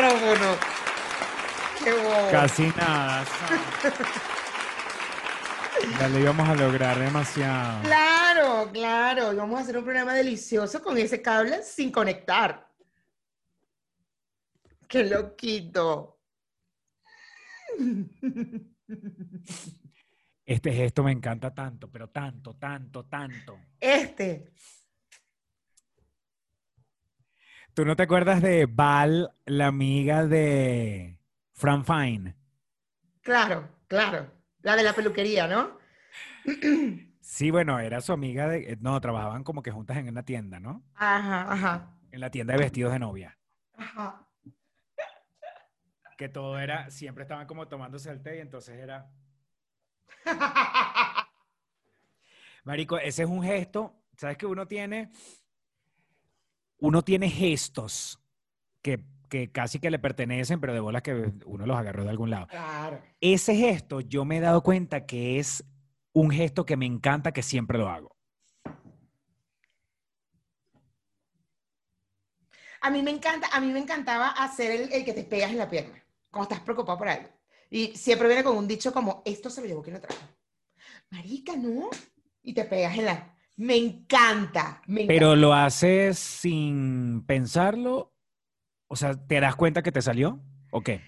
micrófono. Qué bobo. Casi nada. Ya lo íbamos a lograr demasiado. Claro, claro. Vamos a hacer un programa delicioso con ese cable sin conectar. Qué loquito. Este gesto me encanta tanto, pero tanto, tanto, tanto. Este. ¿Tú no te acuerdas de Val, la amiga de Fran Fine? Claro, claro. La de la peluquería, ¿no? Sí, bueno, era su amiga de... No, trabajaban como que juntas en una tienda, ¿no? Ajá, ajá. En la tienda de vestidos de novia. Ajá. Que todo era... Siempre estaban como tomándose el té y entonces era... Marico, ese es un gesto, ¿sabes que uno tiene? Uno tiene gestos que, que casi que le pertenecen, pero de bolas que uno los agarró de algún lado. Claro. Ese gesto yo me he dado cuenta que es un gesto que me encanta, que siempre lo hago. A mí me encanta, a mí me encantaba hacer el, el que te pegas en la pierna, cuando estás preocupado por algo. Y siempre viene con un dicho como, esto se lo llevó quien lo trajo. Marica, ¿no? Y te pegas en la... Me encanta, me encanta. Pero lo haces sin pensarlo, o sea, ¿te das cuenta que te salió? ¿O qué?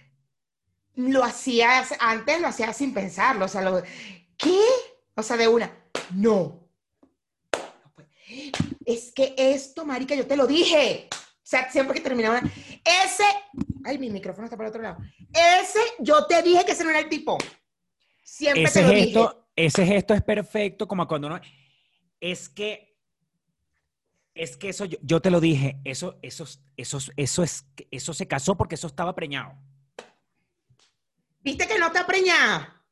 Lo hacías, antes lo hacías sin pensarlo, o sea, lo... ¿Qué? O sea, de una, no. Es que esto, marica, yo te lo dije. O sea, siempre que terminaba, ese, ay, mi micrófono está para otro lado. Ese, yo te dije que ese no era el tipo. Siempre Ese te lo dije. gesto, ese gesto es perfecto, como cuando uno... Es que... Es que eso, yo, yo te lo dije, eso, eso, eso, eso, es, eso se casó porque eso estaba preñado. ¿Viste que no está preñada?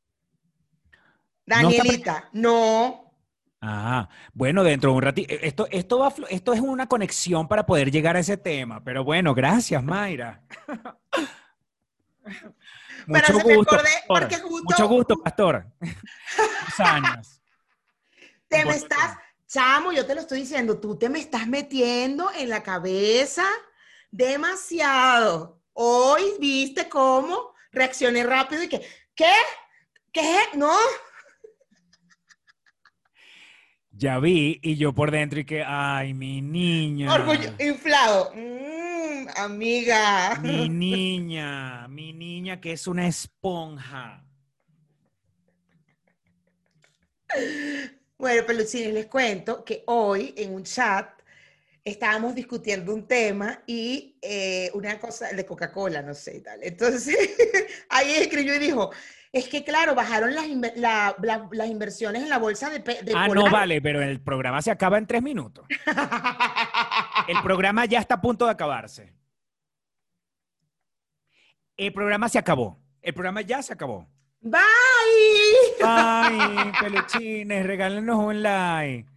Danielita, no. Ah, bueno, dentro de un ratito. Esto, esto, va, esto es una conexión para poder llegar a ese tema. Pero bueno, gracias, Mayra. Mucho gusto, pastor. Mucho gusto, pastor. Muchos años. Te me estás, chamo, yo te lo estoy diciendo, tú te me estás metiendo en la cabeza demasiado. Hoy viste cómo reaccioné rápido y que, ¿qué? ¿Qué? No. Ya vi, y yo por dentro y que, ay, mi niña. Orgullo inflado. Mm, amiga. Mi niña, mi niña que es una esponja. Bueno, peluchines, les cuento que hoy en un chat estábamos discutiendo un tema y eh, una cosa de Coca-Cola, no sé, y tal. Entonces, ahí escribió y dijo, es que claro, bajaron las, inver- la- la- las inversiones en la bolsa de, de Ah, no Polar". vale, pero el programa se acaba en tres minutos. El programa ya está a punto de acabarse. El programa se acabó. El programa ya se acabó. Bye. Ay, peluchines, regálenos un like.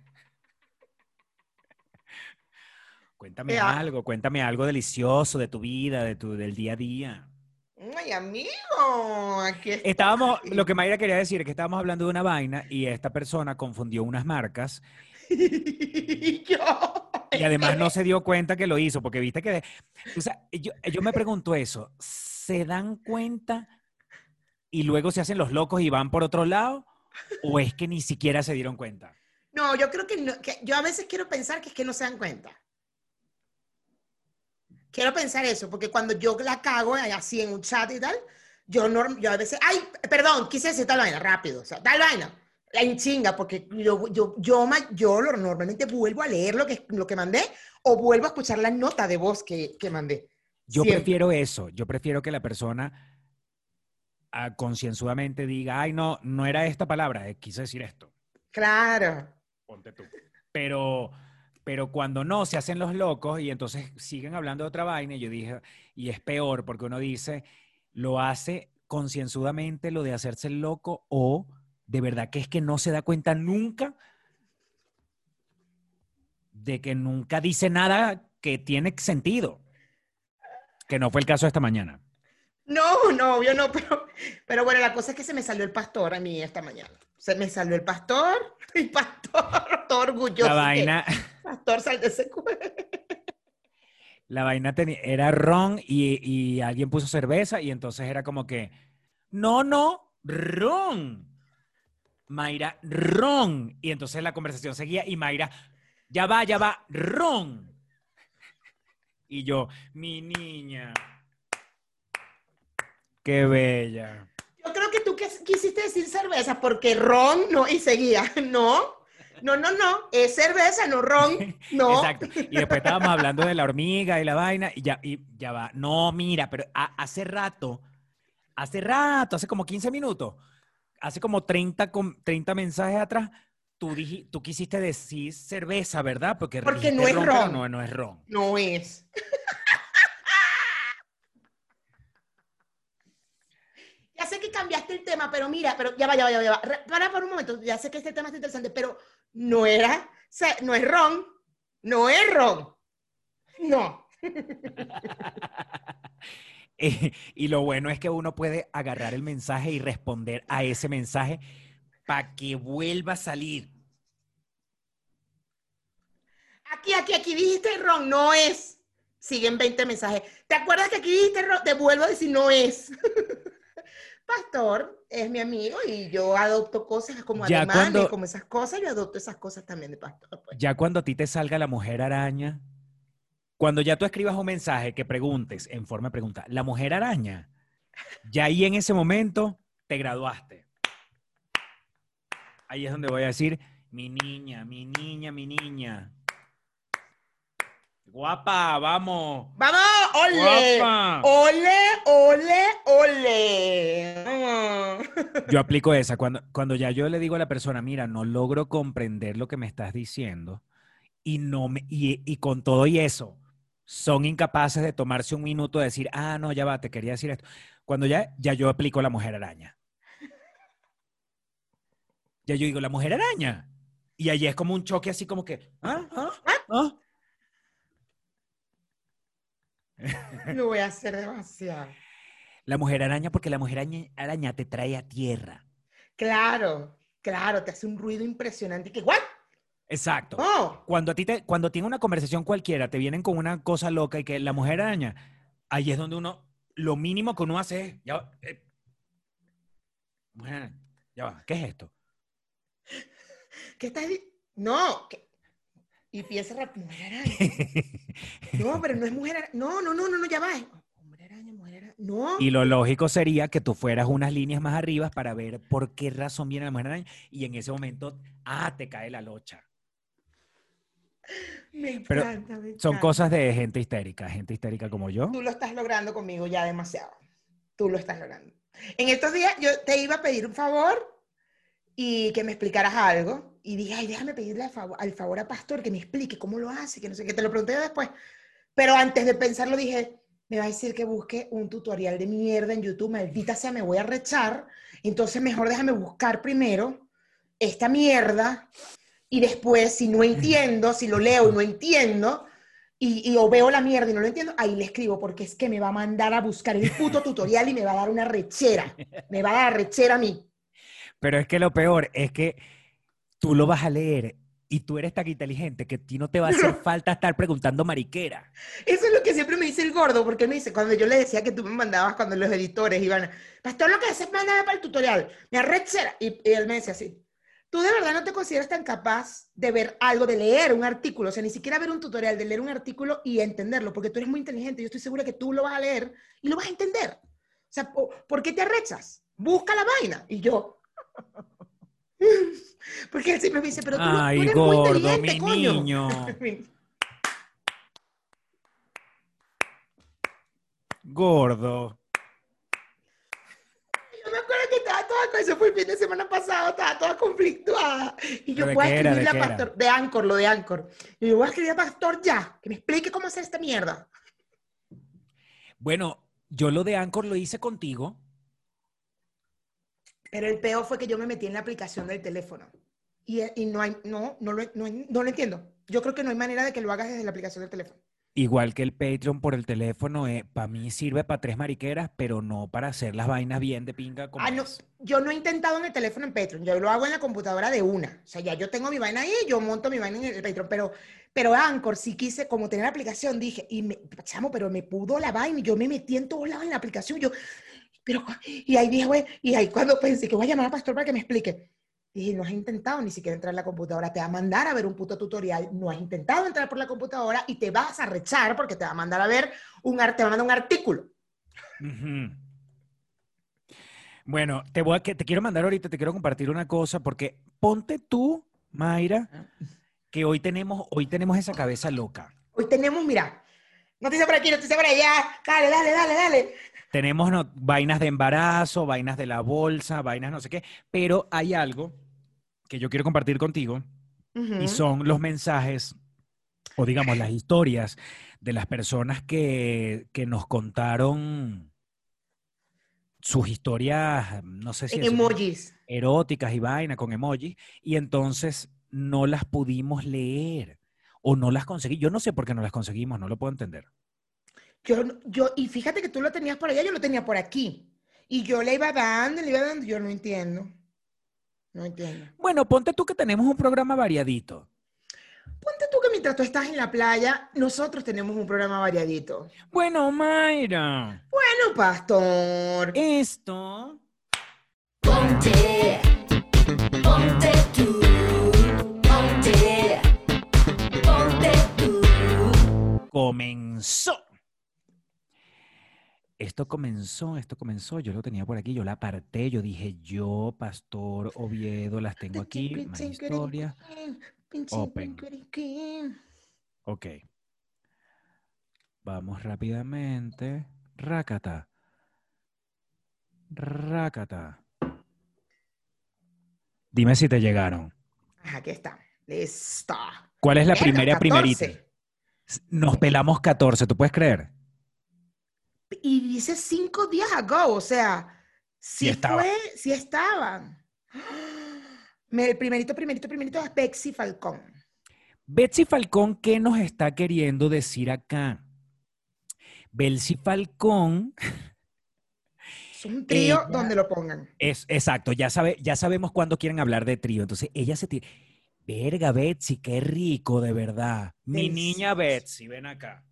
Cuéntame algo, cuéntame algo delicioso de tu vida, de tu, del día a día. Ay, amigo, aquí está. Estábamos, lo que Mayra quería decir es que estábamos hablando de una vaina y esta persona confundió unas marcas Y yo. y además no se dio cuenta que lo hizo, porque viste que... de- o sea, yo, yo me pregunto eso, ¿se dan cuenta y luego se hacen los locos y van por otro lado? ¿O es que ni siquiera se dieron cuenta? No, yo creo que, no- que yo a veces quiero pensar que es que no se dan cuenta. Quiero pensar eso, porque cuando yo la cago así en un chat y tal, yo, norm- yo a veces, ay, perdón, quise decir tal vaina, rápido, o sea, tal vaina, la en chinga, porque yo, yo, yo, yo lo- normalmente vuelvo a leer lo que, lo que mandé o vuelvo a escuchar la nota de voz que, que mandé. Yo Siempre. prefiero eso, yo prefiero que la persona concienzudamente diga, ay, no, no era esta palabra, eh, quise decir esto. Claro. Ponte tú. Pero, pero cuando no, se hacen los locos y entonces siguen hablando de otra vaina. Y yo dije, y es peor porque uno dice, lo hace concienzudamente lo de hacerse el loco o de verdad que es que no se da cuenta nunca de que nunca dice nada que tiene sentido. Que no fue el caso esta mañana. No, no, obvio no, pero, pero bueno, la cosa es que se me salió el pastor a mí esta mañana. Se me salió el pastor, el pastor, todo orgulloso. La que, vaina, Pastor, sal de ese la vaina tenía- era ron y, y alguien puso cerveza y entonces era como que, no, no, ron. Mayra, ron. Y entonces la conversación seguía y Mayra, ya va, ya va, ron. Y yo, mi niña. Qué bella. Yo creo que tú quis- quisiste decir cerveza porque ron no, y seguía. No, no, no, no, es cerveza, no ron. No. Exacto. Y después estábamos hablando de la hormiga y la vaina y ya, y ya va. No, mira, pero ha- hace rato, hace rato, hace como 15 minutos, hace como 30, com- 30 mensajes atrás, tú, diji- tú quisiste decir cerveza, ¿verdad? Porque, Porque no es pero ron. No, no es ron. No es. Ya sé que cambiaste el tema, pero mira, pero ya va, ya va, ya va, ya va. Re- Para por un momento, ya sé que este tema está interesante, pero no era, o sea, no es ron, no es ron. No. Eh, y lo bueno es que uno puede agarrar el mensaje y responder a ese mensaje para que vuelva a salir. Aquí, aquí, aquí dijiste ron, no es. Siguen 20 mensajes. ¿Te acuerdas que aquí dijiste ron? Te vuelvo a decir, no es. Pastor es mi amigo y yo adopto cosas como Ya alemanes, cuando- como esas cosas, yo adopto esas cosas también de pastor. pues. Ya cuando a ti te salga la mujer araña, cuando ya tú escribas un mensaje que preguntes en forma de pregunta, la mujer araña, ya ahí en ese momento te graduaste. Ahí es donde voy a decir, mi niña, mi niña, mi niña. Guapa, vamos. ¡Vamos! ¡Ole! Guapa. ¡Ole, ole, ole! Vamos. Yo aplico esa. Cuando, cuando ya yo le digo a la persona, mira, no logro comprender lo que me estás diciendo y, no me, y, y con todo y eso, son incapaces de tomarse un minuto de decir, ah, no, ya va, te quería decir esto. Cuando ya, ya yo aplico la mujer araña. Ya yo digo, la mujer araña. Y allí es como un choque así como que, ah, ah, ah. Lo voy a hacer demasiado. La mujer araña porque la mujer araña, araña te trae a tierra. Claro, claro, te hace un ruido impresionante. que ¿What? Exacto. Oh, Cuando a ti te, cuando tiene una conversación cualquiera, te vienen con una cosa loca y que la mujer araña, ahí es donde uno, lo mínimo que uno hace es, ya, eh, mujer araña, ya va, ¿qué es esto? ¿qué estás di- No, que- y piensa rápido, mujer araña. No, pero no es mujer araña. No, no, no, no, no, ya va. Mujer araña, mujer araña. No. y lo lógico sería que tú fueras unas líneas más arriba para ver por qué razón viene la mujer araña y en ese momento, ah, te cae la locha. Me pero encanta, me Son encanta. cosas de gente histérica, gente histérica como yo. Tú lo estás logrando conmigo ya demasiado. Tú lo estás logrando. En estos días yo te iba a pedir un favor y que me explicaras algo. Y dije, ay, déjame pedirle al favor, al favor a Pastor que me explique cómo lo hace, que no sé qué. Te lo pregunté después. Pero antes de pensarlo dije, me va a decir que busque un tutorial de mierda en YouTube. Maldita sea, me voy a rechar. Entonces mejor déjame buscar primero esta mierda. Y después, si no entiendo, si lo leo y no entiendo, y, y o veo la mierda y no lo entiendo, ahí le escribo, porque es que me va a mandar a buscar el puto tutorial y me va a dar una rechera. Me va a dar rechera a mí. Pero es que lo peor es que tú lo vas a leer y tú eres tan inteligente que a ti no te va a hacer falta estar preguntando mariquera. Eso es lo que siempre me dice el gordo, porque él me dice, cuando yo le decía que tú me mandabas, cuando los editores iban, Pastor, lo que haces es mandar para el tutorial, me arrechera. Y, y él me decía así, tú de verdad no te consideras tan capaz de ver algo, de leer un artículo, o sea, ni siquiera ver un tutorial, de leer un artículo y entenderlo, porque tú eres muy inteligente, yo estoy segura que tú lo vas a leer y lo vas a entender. O sea, ¿por, ¿por qué te arrechas? Busca la vaina. Y yo... Porque él siempre me dice, pero tú, Ay, eres muy gordo, inteligente, mi coño. niño. Gordo. Yo me acuerdo que estaba toda con eso fue el fin de semana pasado, estaba toda conflictuada. Y yo ¿Pero de voy a escribirle ¿De a? Pastor, de Anchor, lo de Anchor. Y yo voy a escribir a Pastor ya, que me explique cómo hacer esta mierda. Bueno, yo lo de Anchor lo hice contigo. Pero el peor fue que yo me metí en la aplicación del teléfono. Y, y no hay, no, no lo, no, no lo entiendo. Yo creo que no hay manera de que lo hagas desde la aplicación del teléfono. Igual que el Patreon por el teléfono, para mí sirve para tres mariqueras, pero no para hacer las vainas bien de pinga como Ah, no, yo no he intentado en el teléfono en Patreon, yo lo hago en la computadora de una. O sea, ya yo tengo mi vaina ahí, yo monto mi vaina en el Patreon, pero, pero Anchor sí quise, como tener la aplicación, dije, y me, chamo, pero me pudo la vaina, y yo me metí en todos lados en la aplicación, yo, pero, y ahí dije, güey, y ahí cuando pensé que voy a llamar al pastor para que me explique, dije, no has intentado ni siquiera entrar en la computadora, te va a mandar a ver un puto tutorial, no has intentado entrar por la computadora y te vas a rechar porque te va a mandar a ver un, te va a mandar un artículo. Bueno, te voy a, que te quiero mandar ahorita, te quiero compartir una cosa, porque ponte tú, Mayra, que hoy tenemos, hoy tenemos esa cabeza loca. Hoy tenemos, mira, noticia por aquí, noticia por allá, dale, dale, dale, dale. Tenemos no- vainas de embarazo, vainas de la bolsa, vainas no sé qué, pero hay algo que yo quiero compartir contigo Ujú. y son los mensajes o digamos las historias de las personas que, que nos contaron sus historias, no sé si En emojis. eróticas y vaina con emojis, y entonces no las pudimos leer o no las conseguí. Yo no sé por qué no las conseguimos, no lo puedo entender. Yo, yo, y fíjate que tú lo tenías por allá, yo lo tenía por aquí. Y yo le iba dando, le iba dando, yo no entiendo. No entiendo. Bueno, ponte tú que tenemos un programa variadito. Ponte tú que mientras tú estás en la playa, nosotros tenemos un programa variadito. Bueno, Mayra, Bueno, pastor. esto Ponte, ponte tú, ponte, ponte tú. comenzó. Esto comenzó, esto comenzó, yo lo tenía por aquí, yo la aparté, yo dije, yo, Pastor Oviedo, las tengo aquí, más historias. Open. Ok. Vamos rápidamente. Rácata. Rácata. Dime si te llegaron. Aquí está. Listo. ¿Cuál es la primera 14. primerita? Nos pelamos 14, ¿tú puedes creer? Y dice cinco días ago, o sea, sí, estaba. fue, sí estaban. El primerito, primerito, primerito es Bexy Falcón. Betsy Falcón, ¿qué nos está queriendo decir acá? Betsy Falcón Es un trío Ella- donde lo pongan. es, exacto, ya, sabe, ya sabemos cuándo quieren hablar de trío. Entonces ella se tira. Verga, Betsy, qué rico, de verdad. Mi niña. Betsy, ven acá.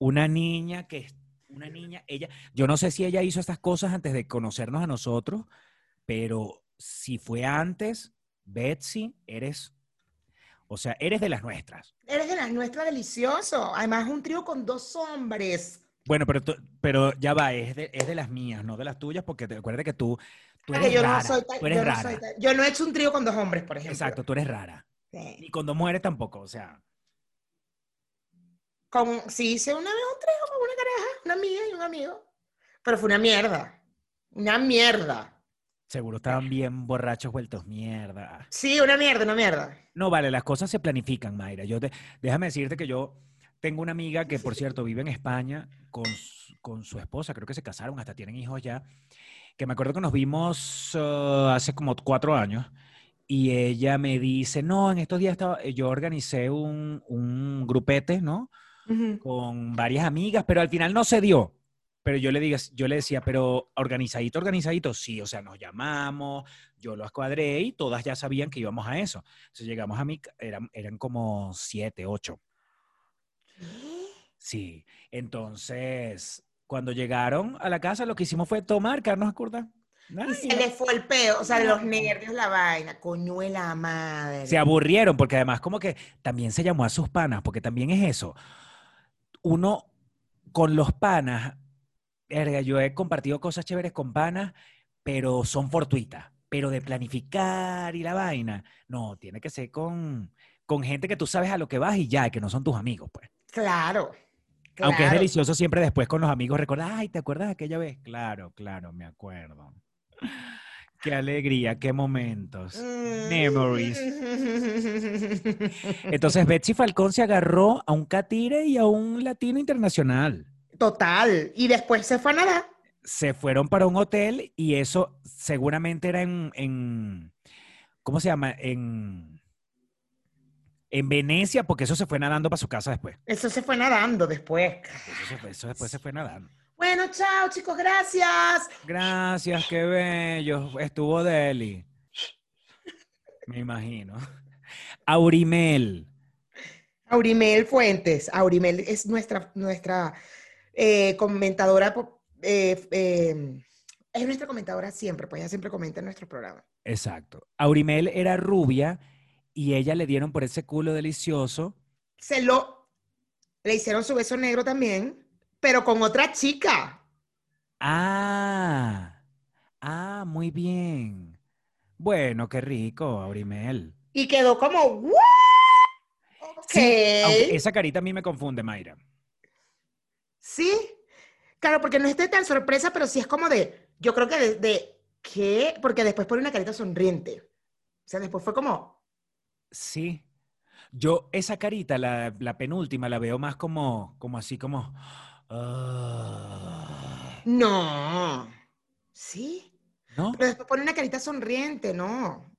Una niña que es una niña, ella, yo no sé si ella hizo estas cosas antes de conocernos a nosotros, pero si fue antes, Betsy, eres, o sea, eres de las nuestras. Eres de las nuestras delicioso. Además, un trío con dos hombres. Bueno, pero, pero ya va, es de, es de las mías, no de las tuyas, porque te acuerdas que tú, tú eres yo rara. no soy tan- tú eres yo no rara. soy tan- yo no he hecho un trío con dos hombres, por ejemplo. Exacto, tú eres rara. Sí. Ni cuando muere tampoco, o sea. Con, sí hice una vez un trío con una pareja, una amiga y un amigo. Pero fue una mierda. Una mierda. Seguro estaban bien borrachos, vueltos mierda. Sí, una mierda, una mierda. No, vale, las cosas se planifican, Mayra. Yo te, déjame decirte que yo tengo una amiga que, por cierto, vive en España con, con su esposa, creo que se casaron, hasta tienen hijos ya, que me acuerdo que nos vimos uh, hace como cuatro años y ella me dice, no, en estos días estaba- yo organicé un, un grupete, ¿no? Con varias amigas, pero al final no se dio. Pero yo le, diga, yo le decía, pero organizadito, organizadito, sí, o sea, nos llamamos, yo los cuadré y todas ya sabían que íbamos a eso. Entonces llegamos a mi, eran, eran como siete, ocho. Sí, entonces cuando llegaron a la casa lo que hicimos fue tomar, Carlos acuerda. Y se le fue el peo, o sea, los nervios, la vaina, coñuela madre. Se aburrieron porque además como que también se llamó a sus panas, porque también es eso. Uno con los panas, verga, yo he compartido cosas chéveres con panas, pero son fortuitas. Pero de planificar y la vaina, no, tiene que ser con, con gente que tú sabes a lo que vas y ya, que no son tus amigos, pues. Claro. Aunque es claro. delicioso siempre después con los amigos recordar, ay, ¿te acuerdas de aquella vez? Claro, claro, me acuerdo. Qué alegría, qué momentos. Memories. Entonces Betsy Falcón se agarró a un catire y a un latino internacional. Total. Y después se fue a nadar. Se fueron para un hotel y eso seguramente era en, en- ¿cómo se llama? En, En Venecia, porque eso se fue nadando para su casa después. Eso se fue nadando después. Eso, se fue- eso después se fue nadando. Bueno, chao, chicos, gracias. Gracias, qué bello. Estuvo Deli. Me imagino. Aurimel. Aurimel Fuentes. Aurimel es nuestra, nuestra eh, comentadora, eh, eh, es nuestra comentadora siempre, pues ella siempre comenta en nuestros programas. Exacto. Aurimel era rubia y ella le dieron por ese culo delicioso. Se lo, le hicieron su beso negro también, pero con otra chica. Ah, ah, muy bien. Bueno, qué rico, Aurimel. Y quedó como. Ok. Sí, esa carita a mí me confunde, Mayra. Sí, claro, porque no esté tan sorpresa, pero sí es como de, yo creo que de, de ¿qué? Porque después pone una carita sonriente. O sea, después fue como, Sí. Yo esa carita, la, la penúltima, la veo más como, como así, como... ah, no. ¿Sí? ¿No? Pero después pone una carita sonriente, no.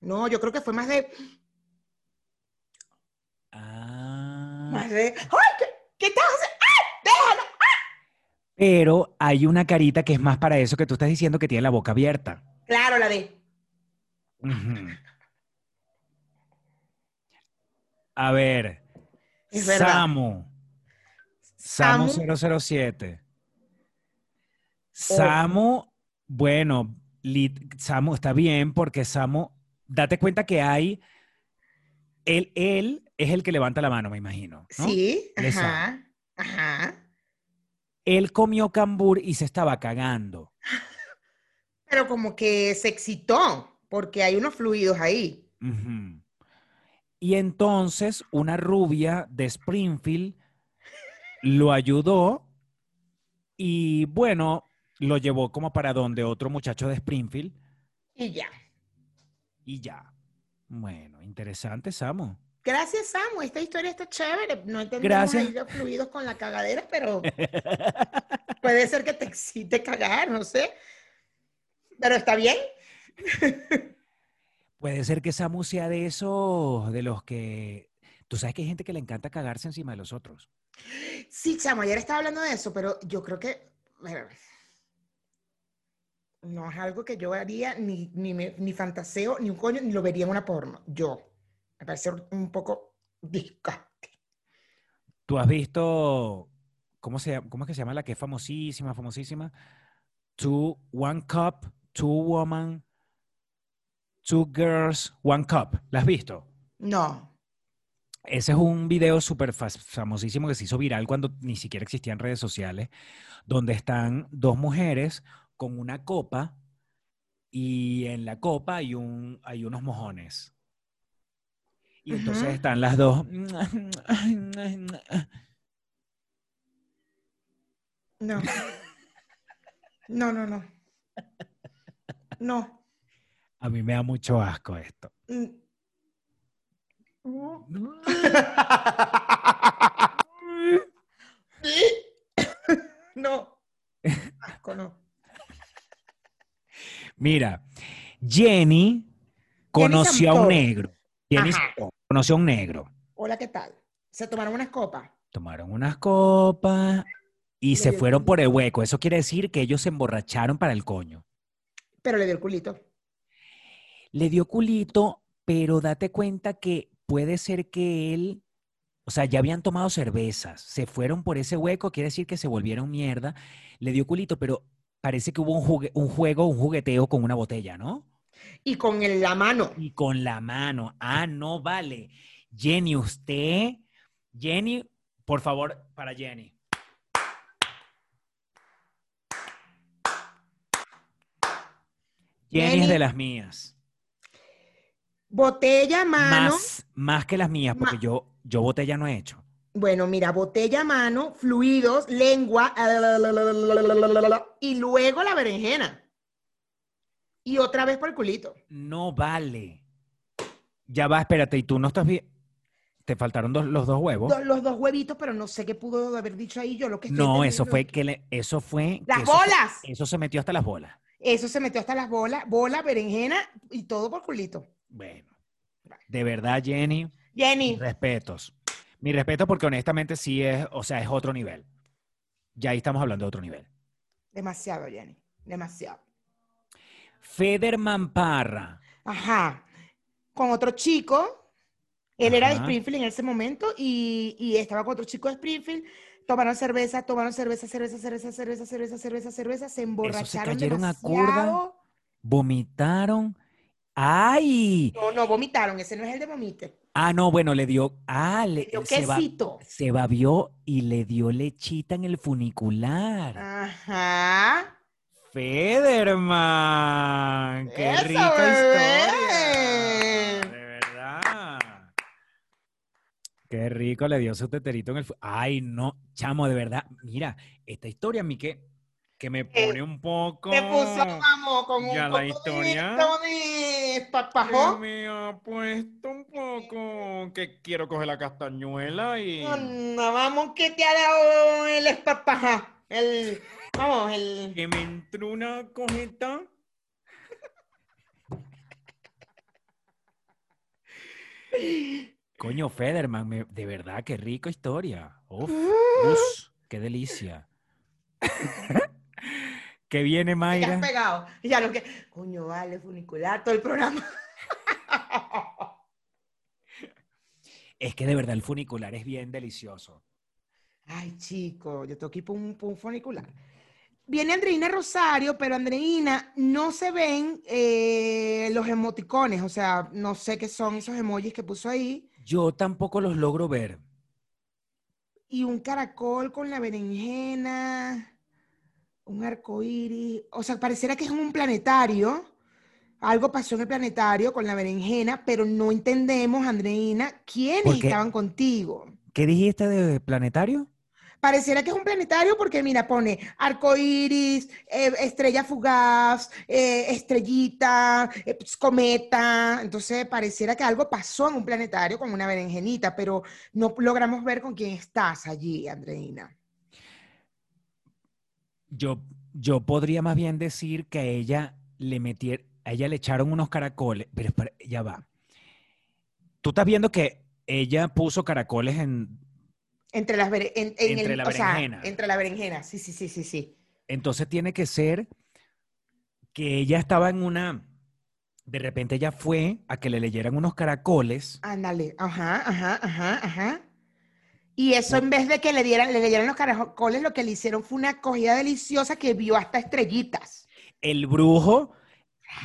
No, yo creo que fue más de, Ah. más de, ¡ay! ¿Qué, qué estás haciendo? ¡Ay! ¡Déjalo! Pero hay una carita que es más para eso que tú estás diciendo que tiene la boca abierta. Claro, la de. A ver. Es verdad. Samu. Samu Samu. 007. Samu, bueno, lit- Samu está bien porque Samu, date cuenta que hay, él, él es el que levanta la mano, me imagino. ¿no? sí, ajá, ajá. Él comió cambur y se estaba cagando. Pero como que se excitó, porque hay unos fluidos ahí. Y entonces una rubia de Springfield lo ayudó y bueno, lo llevó como para donde otro muchacho de Springfield Y ya. y ya. Bueno, interesante, Samu. Gracias, Samu. Esta historia está chévere. No entendemos ahí los fluidos con la cagadera, pero puede ser que te excite cagar, no sé. Pero está bien. Puede ser que Samu sea de esos, de los que... Tú sabes que hay gente que le encanta cagarse encima de los otros. Sí, chamo, ayer estaba hablando de eso, pero yo creo que bueno, no es algo que yo haría, ni, ni, me- ni fantaseo, ni un coño, ni lo vería en una porno. Yo. Me parece un poco disgusting. ¿Tú has visto, cómo, se, cómo es que se llama la que es famosísima, famosísima? Two, One Cup, Two Woman, Two Girls, One Cup. ¿La has visto? No. Ese es un video súper famosísimo que se hizo viral cuando ni siquiera existían redes sociales, donde están dos mujeres con una copa y en la copa hay, un, hay unos mojones. Y entonces están las dos. No. No, no, no. No. A mí me da mucho asco esto. No. Asco, no. Mira, Jenny conoció a un negro. Jenny Ajá. Conoció a un negro. Hola, ¿qué tal? Se tomaron unas copas. Tomaron unas copas y Le se fueron por el hueco. Eso quiere decir que ellos se emborracharon para el coño. Pero le dio el culito. Le dio culito, pero date cuenta que puede ser que él, o sea, ya habían tomado cervezas, se fueron por ese hueco, quiere decir que se volvieron mierda. Le dio culito, pero parece que hubo un, jugue- un juego, un jugueteo con una botella, ¿no? Y con el- la mano. Y con la mano. Ah, no vale. Jenny, usted, Jenny, por favor, para Jenny. Jenny, es Jenny. de las mías. Botella, mano. Más, más que las mías, porque yo, yo botella no he hecho. Bueno, mira, botella, mano, fluidos, lengua, y luego la berenjena. Y otra vez por el culito. No vale. Ya va, espérate, y tú no estás bien. Te faltaron dos- los dos huevos. Do- los dos huevitos, pero no sé qué pudo haber dicho ahí yo. Lo que estoy No, eso entendiendo fue que le- eso fue. que ¡Las eso fue- bolas! eso se metió hasta las bolas. Eso se metió hasta las bolas, bola, berenjena y todo por culito. Bueno, de verdad, Jenny. Jenny, Respetos. Mi respeto porque honestamente sí es, o sea, es otro nivel. Ya ahí estamos hablando de otro nivel. demasiado, Jenny, demasiado. Federman Parra. Ajá. Con otro chico. Él era de. Springfield en ese momento y, y estaba con otro chico de Springfield. Tomaron cerveza, tomaron cerveza, cerveza, cerveza, cerveza, cerveza, cerveza, cerveza. Se emborracharon cayeron a curda. Vomitaron. ¡Ay! No, no, vomitaron. Ese no es el de vomite. Ah, no, bueno, le dio. Ah, le, Le dio se, quesito. se babió y le dio lechita en el funicular. Ajá. Federman, qué Eso, rica bebé. historia. De verdad. Qué rico le dio su teterito en el. Ay, no, chamo, de verdad. Mira, esta historia a mí que, que me pone un poco. Te puso, vamos, con un Ya la poco de historia. de que papajón. me ha puesto un poco que quiero coger la castañuela y. Anda, vamos, que te ha dado el espapajá. El, vamos, el... Que me entró una cojeta. Coño, Federman, me- de verdad, qué rica historia. Uf, us, qué delicia. ¿Qué viene, Ya Mayra? pegado. Y Ya lo que... Coño, vale, funicular, todo el programa. Es que de verdad el funicular es bien delicioso. Ay, chico, yo tengo que ir por un, por un funicular. Viene Andreina Rosario, pero Andreina no se ven eh, los emoticones, o sea, no sé qué son esos emojis que puso ahí. Yo tampoco los logro ver. Y un caracol con la berenjena, un arco iris. O sea, pareciera que es un planetario. Algo pasó en el planetario con la berenjena, pero no entendemos, Andreina, quiénes estaban contigo. ¿Qué dijiste de planetario? Pareciera que es un planetario porque, mira, pone arco iris, eh, estrella fugaz, eh, estrellita, eh, pues, cometa. Entonces, pareciera que algo pasó en un planetario con una berenjenita, pero no logramos ver con quién estás allí, Andreina. Yo, yo podría más bien decir que a ella le metieron, a ella le echaron unos caracoles, pero espera, ya va. Tú estás viendo que ella puso caracoles en, Entre las en- en Entre el- la o sea, berenjena. entre la berenjena, sí, sí, sí, sí, sí. entonces tiene que ser que ella estaba en una, de repente ella fue a que le leyeran unos caracoles. Ándale, ajá, ajá, ajá, ajá. Y eso en vez de que le dieran, le leyeran los caracoles, lo que le hicieron fue una acogida deliciosa que vio hasta estrellitas. El brujo,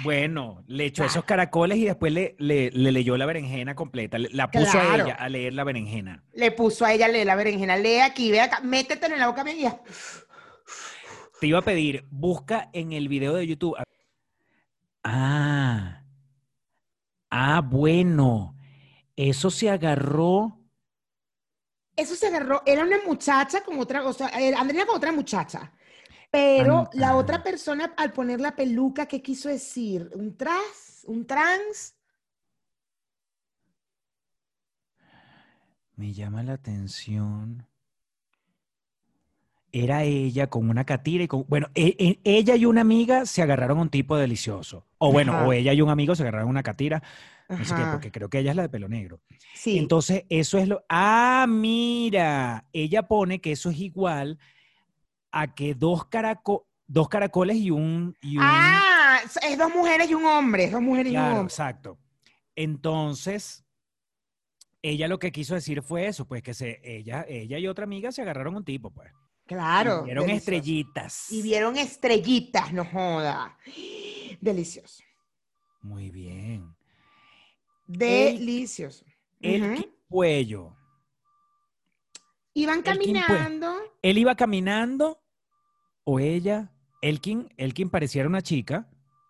bueno, le echó esos caracoles y después le, le- le leyó la berenjena completa. le- La puso a ella a leer la berenjena. Le puso a ella lee la berenjena, lee aquí, ve acá, métetelo en la boca ya. Te iba a pedir, busca en el video de YouTube. Ah, ah, bueno, eso se agarró. Eso se agarró, era una muchacha con otra, o sea, eh, Andrea con otra muchacha. Pero la otra persona al poner la peluca, ¿qué quiso decir? ¿Un tras? ¿Un trans? Me llama la atención. Era ella con una catira y con. Bueno, e- e- ella y una amiga se agarraron a un tipo delicioso. O bueno, Ajá. o ella y un amigo se agarraron a una catira. No sé qué, Ajá, porque creo que ella es la de pelo negro. Sí. Entonces, eso es lo. Ah, mira. Ella pone que eso es igual a que dos, caraco- dos caracoles y un. y un- Ah, es dos mujeres y un hombre, es dos mujeres y un hombre. exacto. Entonces, ella lo que quiso decir fue eso, pues que se, ella, ella y otra amiga se agarraron un tipo, pues. Claro. Y vieron delicioso. estrellitas. Y vieron estrellitas, no joda. Delicioso. Muy bien. Delicioso. El Ujú. cuello. Iban Elkin, pues. caminando. Él iba caminando o ella, Elkin, Elkin pareciera una chica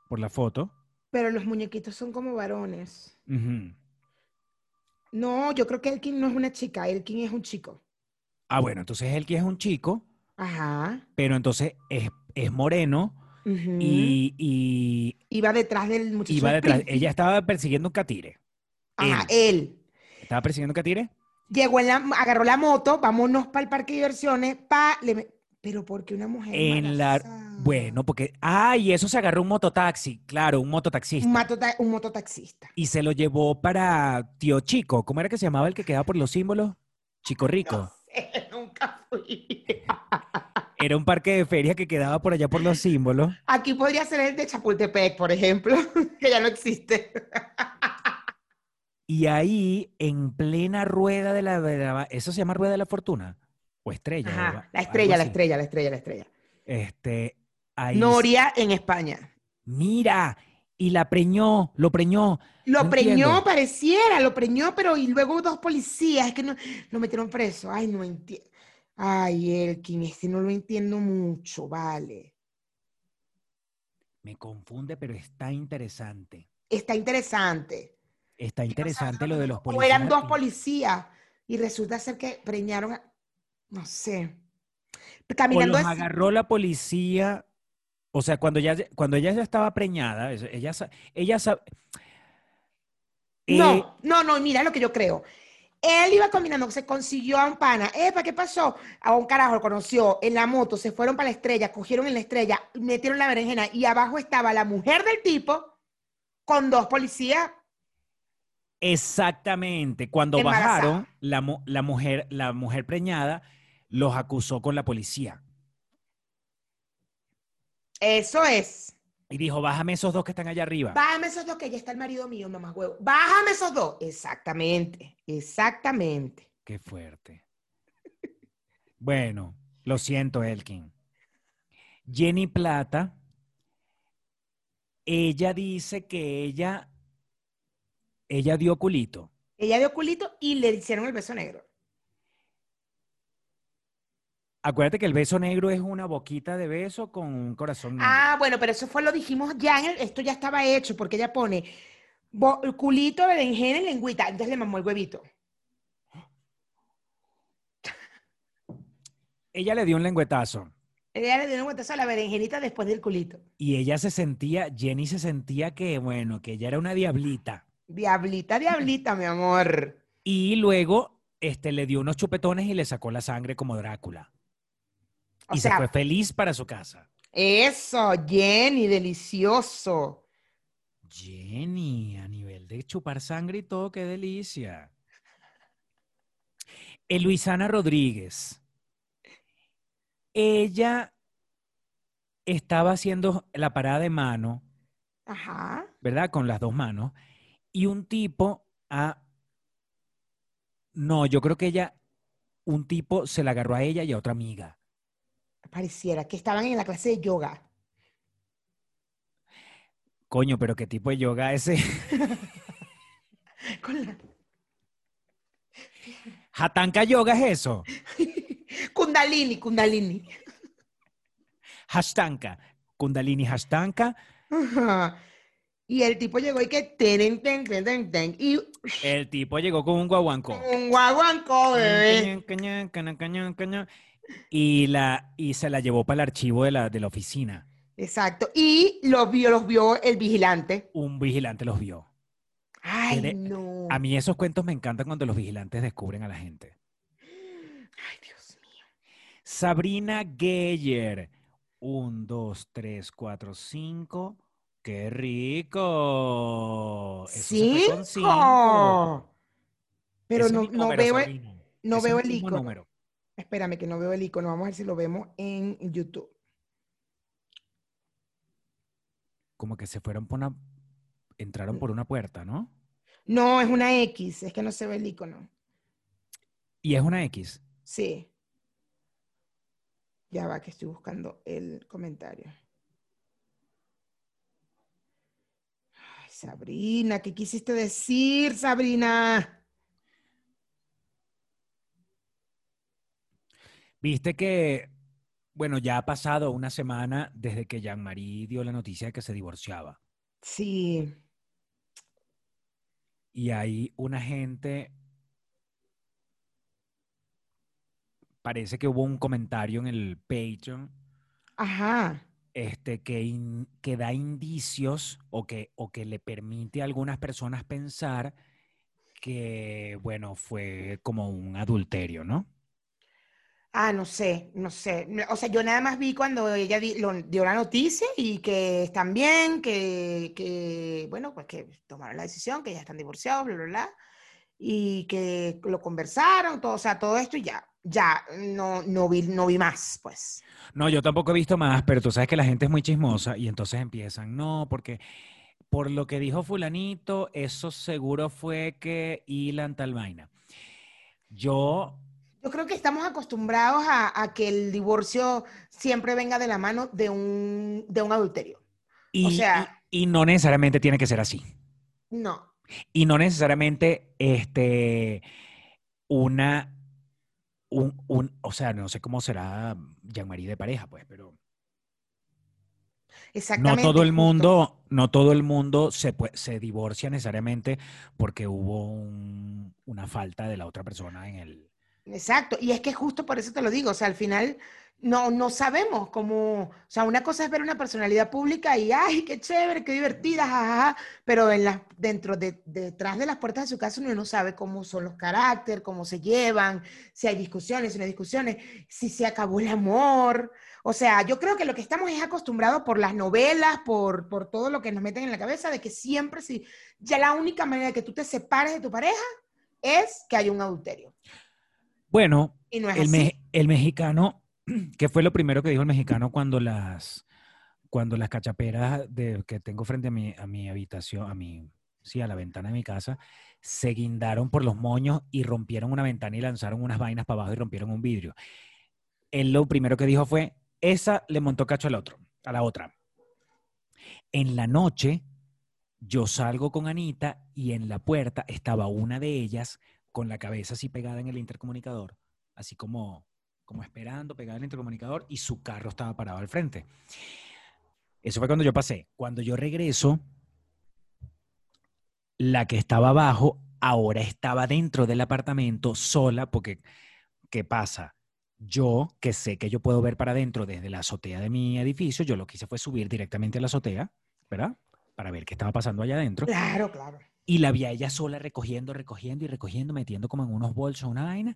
por la foto. Pero los muñequitos son como varones. No, yo creo que Elkin no es una chica, Elkin es un chico. Ah, bueno, entonces Elkin es un chico, Ajá. pero entonces es, es moreno y, y Iba detrás del muchacho. iba detrás. Ella estaba persiguiendo un catire. Ajá, él. ¿Estaba persiguiendo un catire? Llegó en la, agarró la moto, vámonos para el parque de diversiones, pa, le pero porque una mujer En la? Bueno, porque. Ah, y eso se agarró un mototaxi, claro, un mototaxista. Un, matota- un mototaxista. Y se lo llevó para Tío Chico. ¿Cómo era que se llamaba el que quedaba por los símbolos? Chico Rico. Nunca fui. Era un parque de feria que quedaba por allá por los símbolos. Aquí podría ser el de Chapultepec, por ejemplo, que ya no existe. Y ahí, en plena rueda de la, de la- ¿Eso se llama rueda de la fortuna? ¿O estrella? Ajá, la estrella, la estrella, la estrella, la estrella. Este, ahí. Noria en España. Mira, y la preñó, lo preñó. Lo No preñó, entiendo. pareciera, lo preñó, pero y luego dos policías, es que no, lo metieron preso. Ay, no entiendo. Ay, Elkin, este no lo entiendo mucho, vale. Me confunde, pero está interesante. Está interesante. Está interesante lo de los O policías. eran dos policías y resulta ser que preñaron a, no sé. O Caminando los así- agarró la policía. O sea, cuando, ya, cuando ella ya estaba preñada, ella, ella sa- Eh, No, no, no, mira lo que yo creo. Él iba caminando, se consiguió a un pana. Epa, ¿qué pasó? A un carajo lo conoció en la moto, se fueron para la estrella, cogieron en la estrella, metieron la berenjena y abajo estaba la mujer del tipo con dos policías. Exactamente. Cuando Embarazada. bajaron, la, la mujer, la mujer preñada los acusó con la policía. Eso es. Y dijo, bájame esos dos que están allá arriba. Bájame esos dos que ya está el marido mío, mamá huevo. Bájame esos dos. Exactamente, exactamente. Qué fuerte. Bueno, lo siento, Elkin. Jenny Plata, ella dice que ella, ella dio culito. Ella dio culito y le hicieron el beso negro. Acuérdate que el beso negro es una boquita de beso con un corazón negro. Ah, bueno, pero eso fue lo dijimos ya, en el- esto ya estaba hecho, porque ella pone bo- culito, berenjena y lengüita. Entonces le mamó el huevito. Ella le dio un lengüetazo Ella le dio un guantazo a la berenjenita después del culito. y ella se sentía, Jenny se sentía que, bueno, que ella era una diablita. Diablita, diablita, mi amor. Y luego este, le dio unos chupetones y le sacó la sangre como Drácula. O y se sea, fue feliz para su casa. eso, Jenny, delicioso. Jenny, a nivel de chupar sangre y todo, qué delicia. Luisana Rodríguez. Ella estaba haciendo la parada de mano, Ajá. ¿verdad? Con las dos manos. Y un tipo, ah, no, yo creo que ella, un tipo se la agarró a ella y a otra amiga. Pareciera que estaban en la clase de yoga. Coño, pero qué tipo de yoga ese. Con la- Hatanka yoga es eso. Kundalini, Kundalini. Hashtanka. Kundalini Hashtanka. Ajá. Y el tipo llegó y que ten, ten, ten, ten, ten, y El tipo llegó con un guaguancó. un guaguancó, bebé. Cañán, cañán, cañán, cañán. Y, la, y se la llevó para el archivo de la, de la oficina. Exacto. Y los vio, los vio el vigilante. Un vigilante los vio. Ay, Tiene- no. A mí esos cuentos me encantan cuando los vigilantes descubren a la gente. Ay, Dios mío. Sabrina Geyer. Un, dos, tres, cuatro, cinco. ¡Qué rico! Eso ¡Cinco! Pero Ese no, no número, veo, Sabrina. no Ese veo el icono. número. Espérame, que no veo el icono. Vamos a ver si lo vemos en YouTube. Como que se fueron por una. Entraron por una puerta, ¿no? No, es una X. Es que no se ve el icono. Y es una X. Sí. Ya va, que estoy buscando el comentario. Ay, Sabrina, ¿qué quisiste decir, Sabrina? Viste que, bueno, ya ha pasado una semana desde que Jean-Marie dio la noticia de que se divorciaba. Sí. Y hay una gente, parece que hubo un comentario en el Patreon Ajá. Este, que, da indicios o que, le permite a algunas personas pensar que, bueno, fue como un adulterio, ¿no? Ah, no sé, no sé. O sea, yo nada más vi cuando ella dio la noticia y que están bien, que, que, bueno, pues que tomaron la decisión, que ya están divorciados, bla, bla, bla, y que lo conversaron, todo, o sea, todo esto y ya, ya, no, no vi, no vi más, pues. No, yo tampoco he visto más, pero tú sabes que la gente es muy chismosa y entonces empiezan, no, porque por lo que dijo fulanito, eso seguro fue que Ilan tal vaina. Yo, Yo creo que estamos acostumbrados a, a que el divorcio siempre venga de la mano de un, de un adulterio. y, O sea- y- y no necesariamente tiene que ser así. No, Y no necesariamente este, una, un, un- o sea, no sé cómo será Jean-Marie de pareja, pues, pero no exactamente. todo el justo. mundo, no todo el mundo se, se divorcia necesariamente porque hubo un- una falta de la otra persona en el... Exacto, y es que justo por eso te lo digo, o sea, al final no, no sabemos cómo, o sea, una cosa es ver una personalidad pública y, ay, qué chévere, qué divertida, jajaja, pero en las, dentro de, detrás de las puertas de su casa uno no sabe cómo son los caracteres, cómo se llevan, si hay discusiones, si no hay discusiones, si se acabó el amor, o sea, yo creo que lo que estamos es acostumbrados por las novelas, por, por todo lo que nos meten en la cabeza, de que siempre, si, ya la única manera de que tú te separes de tu pareja es que haya un adulterio. Bueno, no me- el mexicano, ¿qué fue lo primero que dijo el mexicano cuando las, cuando las cachaperas de, que tengo frente a mi, a mi habitación, a mi, sí, a la ventana de mi casa, se guindaron por los moños y rompieron una ventana y lanzaron unas vainas para abajo y rompieron un vidrio? Él lo primero que dijo fue, esa le montó cacho al otro, a la otra. En la noche, yo salgo con Anita y en la puerta estaba una de ellas con la cabeza así pegada en el intercomunicador, así como, como esperando, pegada en el intercomunicador, y su carro estaba parado al frente. Eso fue cuando yo pasé. Cuando yo regreso, la que estaba abajo ahora estaba dentro del apartamento sola, porque, ¿qué pasa? Yo, que sé que yo puedo ver para adentro desde la azotea de mi edificio, yo lo que hice fue subir directamente a la azotea, ¿verdad? Para ver qué estaba pasando allá adentro. Claro, claro. Y la vi a ella sola recogiendo, recogiendo y recogiendo, metiendo como en unos bolsos una vaina.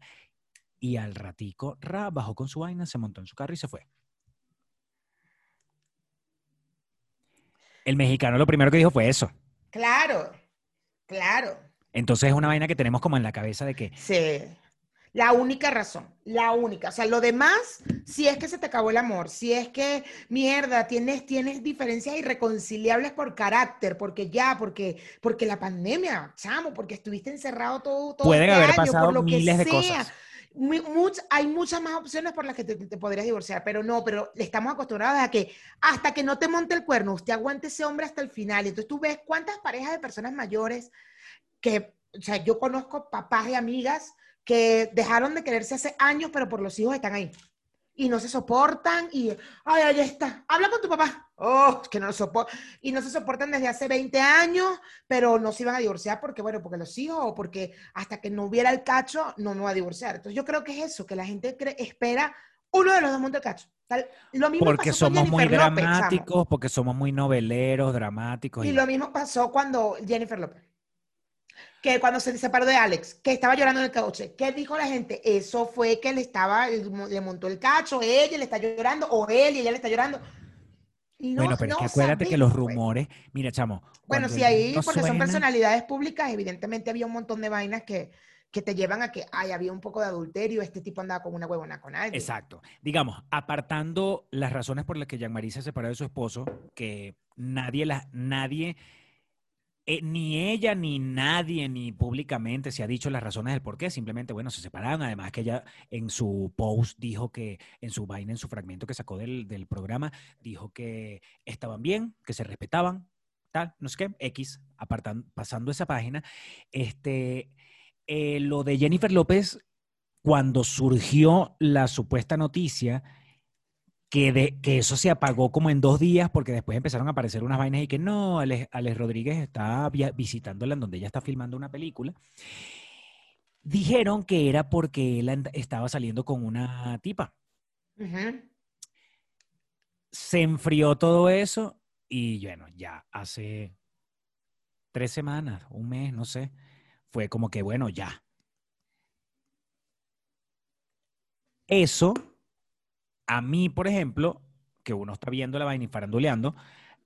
Y al ratico, ra, bajó con su vaina, se montó en su carro y se fue. El mexicano lo primero que dijo fue eso. Claro, claro. Entonces es una vaina que tenemos como en la cabeza de que, Sí. La única razón, la única. O sea, lo demás, si es que se te acabó el amor, si es que, mierda, tienes, tienes diferencias irreconciliables por carácter, porque ya, porque, porque la pandemia, chamo, porque estuviste encerrado todo, todo pueden este haber año, pasado por lo que miles de cosas. Much- hay muchas más opciones por las que te, podrías divorciar, pero no, pero estamos acostumbrados a que hasta que no te monte el cuerno, usted aguante ese hombre hasta el final. Y entonces tú ves cuántas parejas de personas mayores que, o sea, yo conozco papás de amigas que dejaron de quererse hace años, pero por los hijos están ahí. Y no se soportan y, ay, ahí está, habla con tu papá. Oh, que no lo soportan. Y no se soportan desde hace 20 años, pero no se iban a divorciar porque, bueno, porque los hijos o porque hasta que no hubiera el cacho, no me va a divorciar. Entonces yo creo que es eso, que la gente cree- espera uno de los dos monta el cacho. Tal- lo mismo porque pasó con somos muy López, dramáticos, porque somos muy noveleros, dramáticos. Y y- lo mismo pasó cuando Jennifer López. Que cuando se separó de Alex, que estaba llorando en el coche. ¿Qué dijo la gente? Eso fue que le estaba, le montó el cacho, ella le está llorando, o él y ella le está llorando. No- bueno, pero es que acuérdate que los pues. rumores, mira, chamo. Bueno, sí, ahí, porque son personalidades públicas, evidentemente había un montón de vainas que, que te llevan a que, ay, había un poco de adulterio, este tipo andaba con una huevona con alguien. Exacto. Digamos, apartando las razones por las que Jean-Marie se separó de su esposo, que nadie, la, nadie eh, ni ella ni nadie, ni públicamente se ha dicho las razones del por qué. Simplemente, bueno, se separaron. Además que ella en su post dijo que, en su vaina, en su fragmento que sacó del, del programa, dijo que estaban bien, que se respetaban, tal, no sé qué, X, apartan, pasando esa página. Este, eh, lo de Jennifer López, cuando surgió la supuesta noticia, que, de, que eso se apagó como en dos días porque después empezaron a aparecer unas vainas y que no, Alex, Alex Rodríguez está visitándola en donde ella está filmando una película. Dijeron que era porque él estaba saliendo con una tipa. Se enfrió todo eso y bueno, ya hace tres semanas, un mes, no sé, fue como que bueno, ya. Eso, a mí, por ejemplo, que uno está viendo la vaina y faranduleando,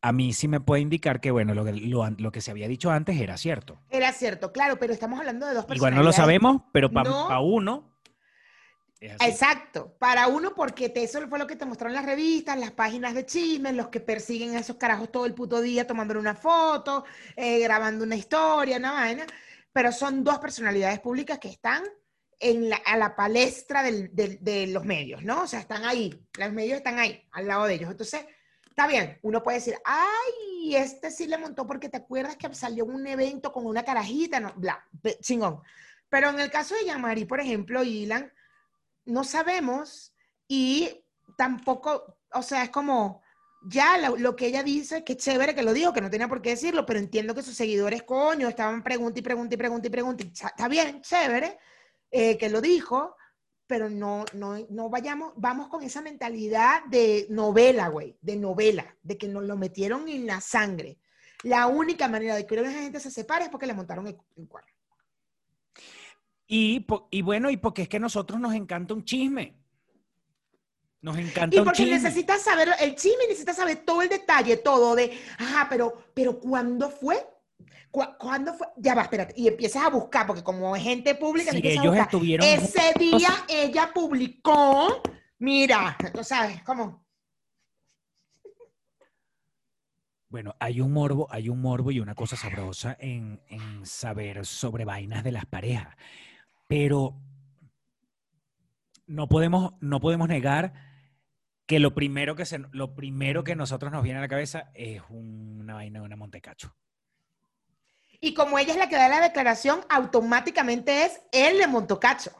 a mí sí me puede indicar que, bueno, lo que, lo, an- lo que se había dicho antes era cierto. Era cierto, claro, pero estamos hablando de dos personas. Igual no lo sabemos, pero para No. uno. Exacto, para uno porque te- eso fue lo que te mostraron las revistas, las páginas de chismes, los que persiguen a esos carajos todo el puto día tomándole una foto, eh, grabando una historia, una vaina, pero son dos personalidades públicas que están en la, a la palestra del- de los medios, ¿no? O sea, están ahí, los medios están ahí, al lado de ellos. Entonces, está bien, uno puede decir, ay, este sí le montó porque te acuerdas que salió un evento con una carajita, no, bla, chingón. Pero en el caso de Yamari, por ejemplo, Ilan, no sabemos y tampoco, o sea, es como ya lo, lo que ella dice, que chévere que lo dijo, que no tenía por qué decirlo, pero entiendo que sus seguidores, coño, estaban pregunta y pregunta y pregunta y pregunta. Está bien, chévere eh, que lo dijo, pero no, no, no vayamos, vamos con esa mentalidad de novela, güey, de novela, de que nos lo metieron en la sangre. La única manera de que una gente se separe es porque le montaron el, el cuerno. Y, y bueno, y porque es que a nosotros nos encanta un chisme. Nos encanta Y porque necesitas saber el chisme, necesitas saber todo el detalle, todo de, ajá, pero, pero ¿cuándo fue? ¿Cu- ¿Cuándo fue? Ya va, espérate. Y empiezas a buscar, porque como es gente pública, a ellos buscar. estuvieron Ese día ella publicó, mira, tú sabes, ¿cómo? Bueno, hay un morbo, hay un morbo y una cosa sabrosa en, en saber sobre vainas de las parejas. Pero no podemos, no podemos negar que lo primero que, se, lo primero que nosotros nos viene a la cabeza es una vaina de una Montecacho. Y como ella es la que da la declaración, automáticamente es él le montó cacho.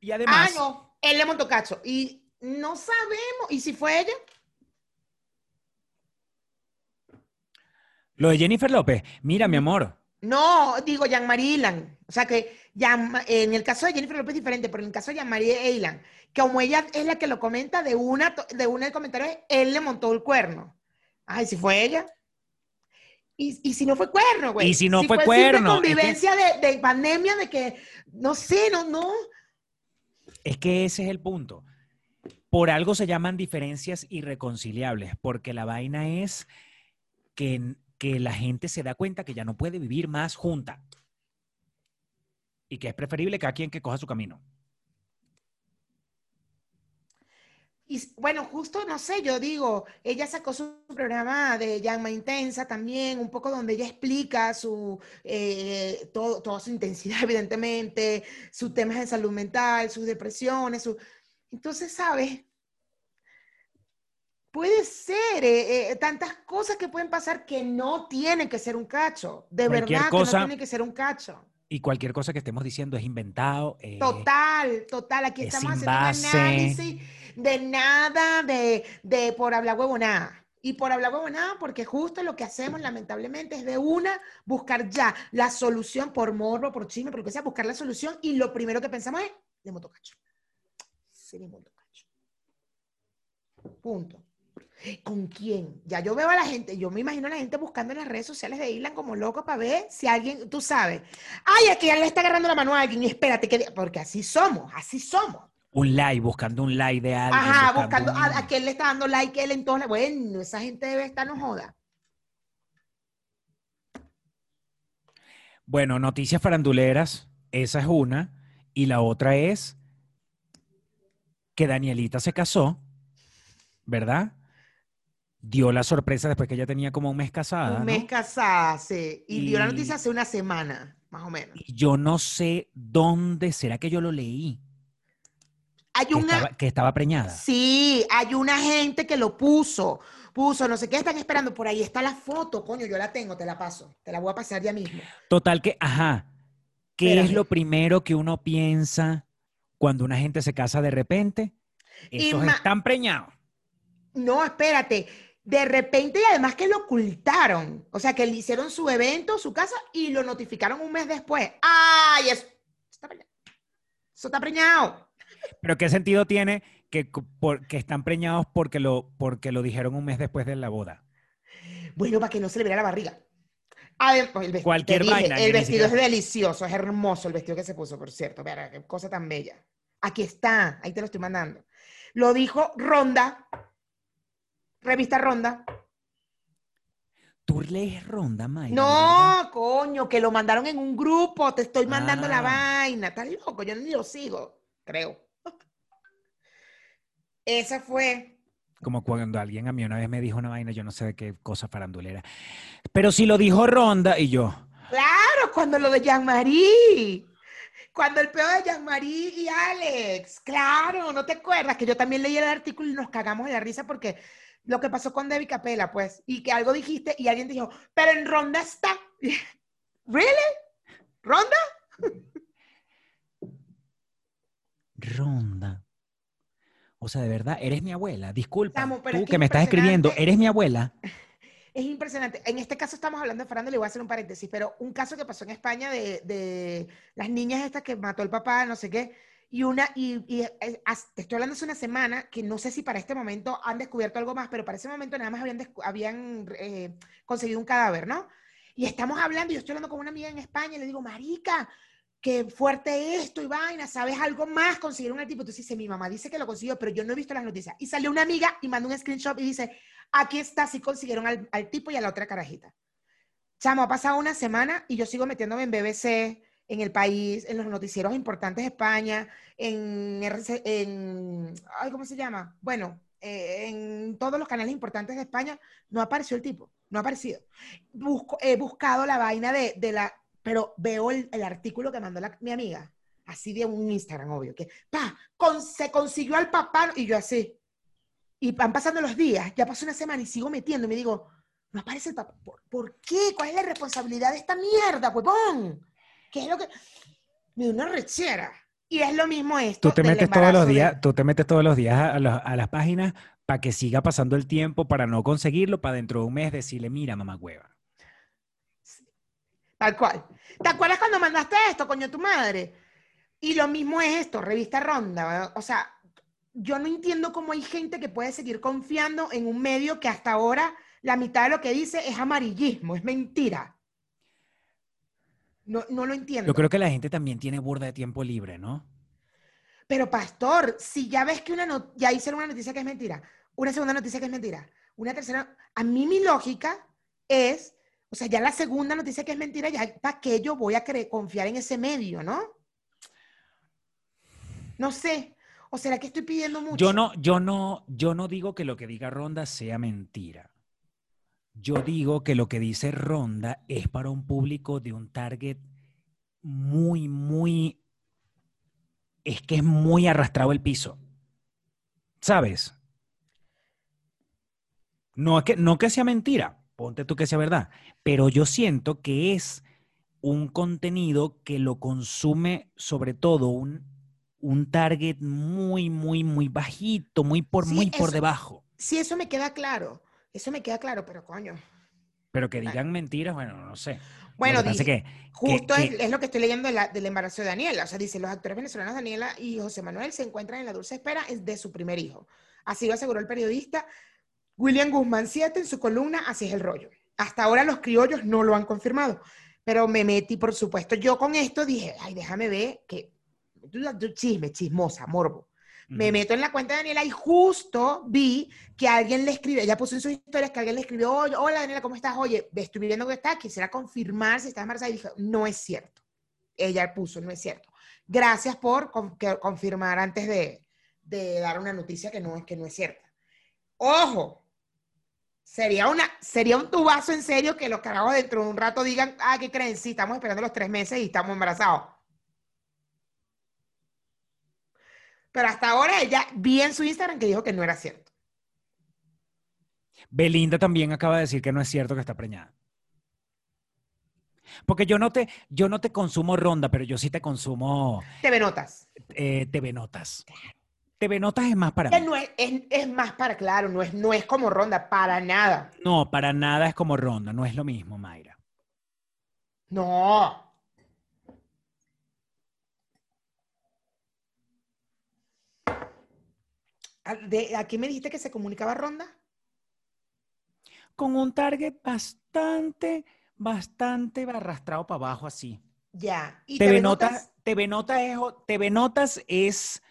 Y además, ah, no, él le montó cacho. Y no sabemos. ¿Y si fue ella? lo de Jennifer López, mira, mi amor, No, digo Jean-Marie Ilan. O sea que Jean- en el caso de Jennifer López es diferente, pero en el caso de Jean-Marie Ilan, que como ella es la que lo comenta de una, de una del comentario, él le montó el cuerno. Ay, si fue ella. Y, y si no fue cuerno, güey. Y si no fue cuerno, es que- convivencia de, de pandemia, de que, no sé, no, no. es que ese es el punto. Por algo se llaman diferencias irreconciliables, porque la vaina es que, que la gente se da cuenta que ya no puede vivir más junta y que es preferible cada quien que coja su camino. Y bueno, justo, no sé, yo digo, ella sacó su programa de Llama Intensa también, un poco donde ella explica su, eh, todo, toda su intensidad, evidentemente, sus temas de salud mental, sus depresiones, su... Entonces, ¿sabes? Puede ser, eh, eh, tantas cosas que pueden pasar que no tienen que ser un cacho, de Cualquier verdad cosa- que no tiene que ser un cacho. Y cualquier cosa que estemos diciendo es inventado. eh, Total, total. Aquí es estamos haciendo un análisis de nada, de, de por hablar huevonada. Y por hablar huevonada, porque justo lo que hacemos, lamentablemente, es de una buscar ya la solución por morbo, por chisme, por lo que sea, buscar la solución. Y lo primero que pensamos es, le monto cacho. Sí, le monto cacho. Punto. ¿Con quién? Ya yo veo a la gente, yo me imagino a la gente buscando en las redes sociales de Ilan como loco para ver si alguien, tú sabes, ay, aquí ya le está agarrando la mano a alguien, espérate, que, porque así somos, así somos. Un like, buscando un like de alguien. Ajá, buscando un- a, a quién le está dando like él en todas las- Bueno, esa gente debe estar no joda. Bueno, noticias faranduleras, esa es una. Y la otra es que Danielita se casó, ¿verdad? Dio la sorpresa después que ella tenía como un mes casada. Un mes ¿no? casada, sí. Y, dio la noticia hace una semana, más o menos. Y yo no sé dónde será que yo lo leí. Hay Que, una, estaba, que estaba preñada. Sí, hay una gente que lo puso, puso, no sé qué están esperando, por ahí está la foto, coño, yo la tengo, te la paso, te la voy a pasar ya mismo. Total que, ajá. ¿Qué es lo primero que uno piensa cuando una gente se casa de repente? Esos están preñados. No, espérate, de repente y además que lo ocultaron, o sea, que le hicieron su evento, su casa y lo notificaron un mes después. ¡Ay, eso! Está preñado. Eso está preñado. Pero ¿qué sentido tiene que, por- que están preñados porque lo, porque lo dijeron un mes después de la boda? Bueno, para que no se le viera la barriga. A ver, pues, el vestido, Cualquier dije, vaina, El vestido es delicioso, es hermoso el vestido que se puso, por cierto. Mira, qué cosa tan bella. Aquí está, ahí te lo estoy mandando. Lo dijo Ronda, revista Ronda. ¿Tú lees Ronda, Mayra? No, coño, que lo mandaron en un grupo, te estoy mandando la Ah. vaina. Estás loco, yo ni lo sigo, creo. Esa fue. Como cuando alguien a mí una vez me dijo una vaina, yo no sé de qué cosa farandulera. Pero si lo dijo Ronda y yo, Claro, cuando lo de Jean-Marie. Cuando el peor de Jean-Marie y Alex. Claro, ¿no te acuerdas? Que yo también leí el artículo y nos cagamos de la risa porque lo que pasó con Debbie Capela, pues, y que algo dijiste y alguien dijo, pero en Ronda está. ¿Really? ¿Ronda? Ronda. O sea, de verdad, eres mi abuela. Disculpa. Chamo, pero tú es que que me estás escribiendo, eres mi abuela. Es impresionante. En este caso estamos hablando de farándula y voy a hacer un paréntesis, pero un caso que pasó en España de, de las niñas estas que mató el papá, no sé qué, y una, y, y, te estoy hablando hace una semana, que no sé si para este momento han descubierto algo más, pero para ese momento nada más habían, habían eh, conseguido un cadáver, ¿no? Y estamos hablando, y yo estoy hablando con una amiga en España y le digo, marica, qué fuerte esto y vaina, ¿sabes algo más? Consiguieron al tipo. Entonces dice, mi mamá dice que lo consiguió, pero yo no he visto las noticias. Y salió una amiga y mandó un screenshot y dice, aquí está, sí consiguieron al, al tipo y a la otra carajita. Chamo, ha pasado una semana y yo sigo metiéndome en BBC, en el país, en los noticieros importantes de España, en, RC, en ay, ¿cómo se llama? Bueno, eh, en todos los canales importantes de España, no apareció el tipo, no ha aparecido. Busco, he buscado la vaina de, de la, pero veo el, el artículo que mandó la- mi amiga, así de un Instagram, obvio, que, pa, con- se consiguió al papá, y yo así. Y van pasando los días, ya pasó una semana y sigo metiendo y me digo, no aparece el papá. ¿Por, por qué? ¿Cuál es la responsabilidad de esta mierda, huevón? ¿Qué es lo que...? Me una rechera. Y es lo mismo esto Tú te metes todos los de- días, tú te metes todos los días a, a los- a las páginas para que siga pasando el tiempo, para no conseguirlo, para dentro de un mes decirle, mira, mamá hueva. Tal cual. ¿Te acuerdas cuando mandaste esto, coño, tu madre? Y lo mismo es esto, revista Ronda. ¿verdad? O sea, yo no entiendo cómo hay gente que puede seguir confiando en un medio que hasta ahora la mitad de lo que dice es amarillismo, es mentira. No, no lo entiendo. Yo creo que la gente también tiene burda de tiempo libre, ¿no? Pero pastor, si ya ves que una no- ya hicieron una noticia que es mentira, una segunda noticia que es mentira, una tercera, a mí mi lógica es, o sea, ya la segunda noticia que es mentira, ya para qué yo voy a confiar en ese medio, ¿no? No sé. ¿O será que estoy pidiendo mucho? Yo no, yo no, yo no digo que lo que diga Ronda sea mentira. Yo digo que lo que dice Ronda es para un público de un target muy, muy, es que es muy arrastrado el piso. ¿Sabes? No que, no que sea mentira, ponte tú que sea verdad, pero yo siento que es un contenido que lo consume sobre todo un, un target muy, muy, muy bajito, muy por, Sí, muy por debajo. Sí, eso me queda claro. Eso me queda claro, pero coño. Pero que Claro. digan mentiras, bueno, no sé. Bueno, dice- que, Justo que- es, es lo que estoy leyendo de la- del embarazo de Daniela. O sea, dice, los actores venezolanos Daniela y José Manuel se encuentran en la dulce espera de su primer hijo. Así lo aseguró el periodista William Guzmán 7 en su columna Así es el rollo. Hasta ahora los criollos no lo han confirmado, pero me metí, por supuesto, yo con esto dije, ay, déjame ver que chisme, chismosa, morbo. Me meto en la cuenta de Daniela y justo vi que alguien le escribió, ella puso en sus historias que alguien le escribió, "Oye, hola Daniela, ¿cómo estás? Oye, estoy viendo que está, quisiera confirmar si estás embarazada y dije, no es cierto. Ella puso, no es cierto. Gracias por confirmar antes de, de dar una noticia que no, es que no es cierta. Ojo, sería, una, sería un tubazo en serio que los carajos dentro de un rato digan, ah, ¿qué creen? Sí, estamos esperando los tres meses y estamos embarazados. Pero hasta ahora ella vi en su Instagram que dijo que no era cierto. Belinda también acaba de decir que no es cierto que está preñada. Porque yo no te, yo no te consumo ronda, pero yo sí te consumo TV Notas. eh, TV Notas. TV Notas es más para no es, es, es más para claro, no es, no es como ronda, para nada. No, para nada es como ronda, no es lo mismo, Mayra. No. ¿A, de, ¿A quién me dijiste que se comunicaba ronda? Con un target bastante, bastante arrastrado para abajo así. Ya. ¿Y TV TV Notas, Notas? TV Notas es, o- TV Notas es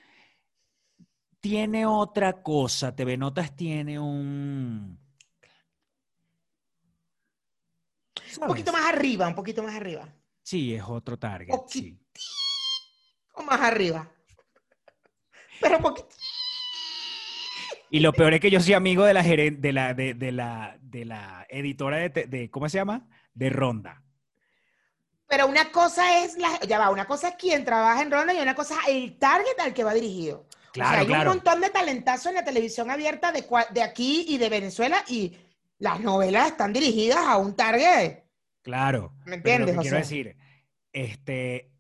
tiene otra cosa. TV Notas tiene un. Un poquito más arriba, un poquito más arriba. Sí, es otro target. sí. O más arriba. Pero un poquito. Y lo peor es que yo soy amigo de la de la, de, de la, de la editora de, de- ¿cómo se llama? De Ronda. Pero una cosa es la, ya va, una cosa es quien trabaja en Ronda y una cosa es el target al que va dirigido. O Claro, sea, hay claro. un montón de talentazos en la televisión abierta de, de aquí y de Venezuela y las novelas están dirigidas a un target. Claro. ¿Me Pero entiendes? lo O que quiero decir, este,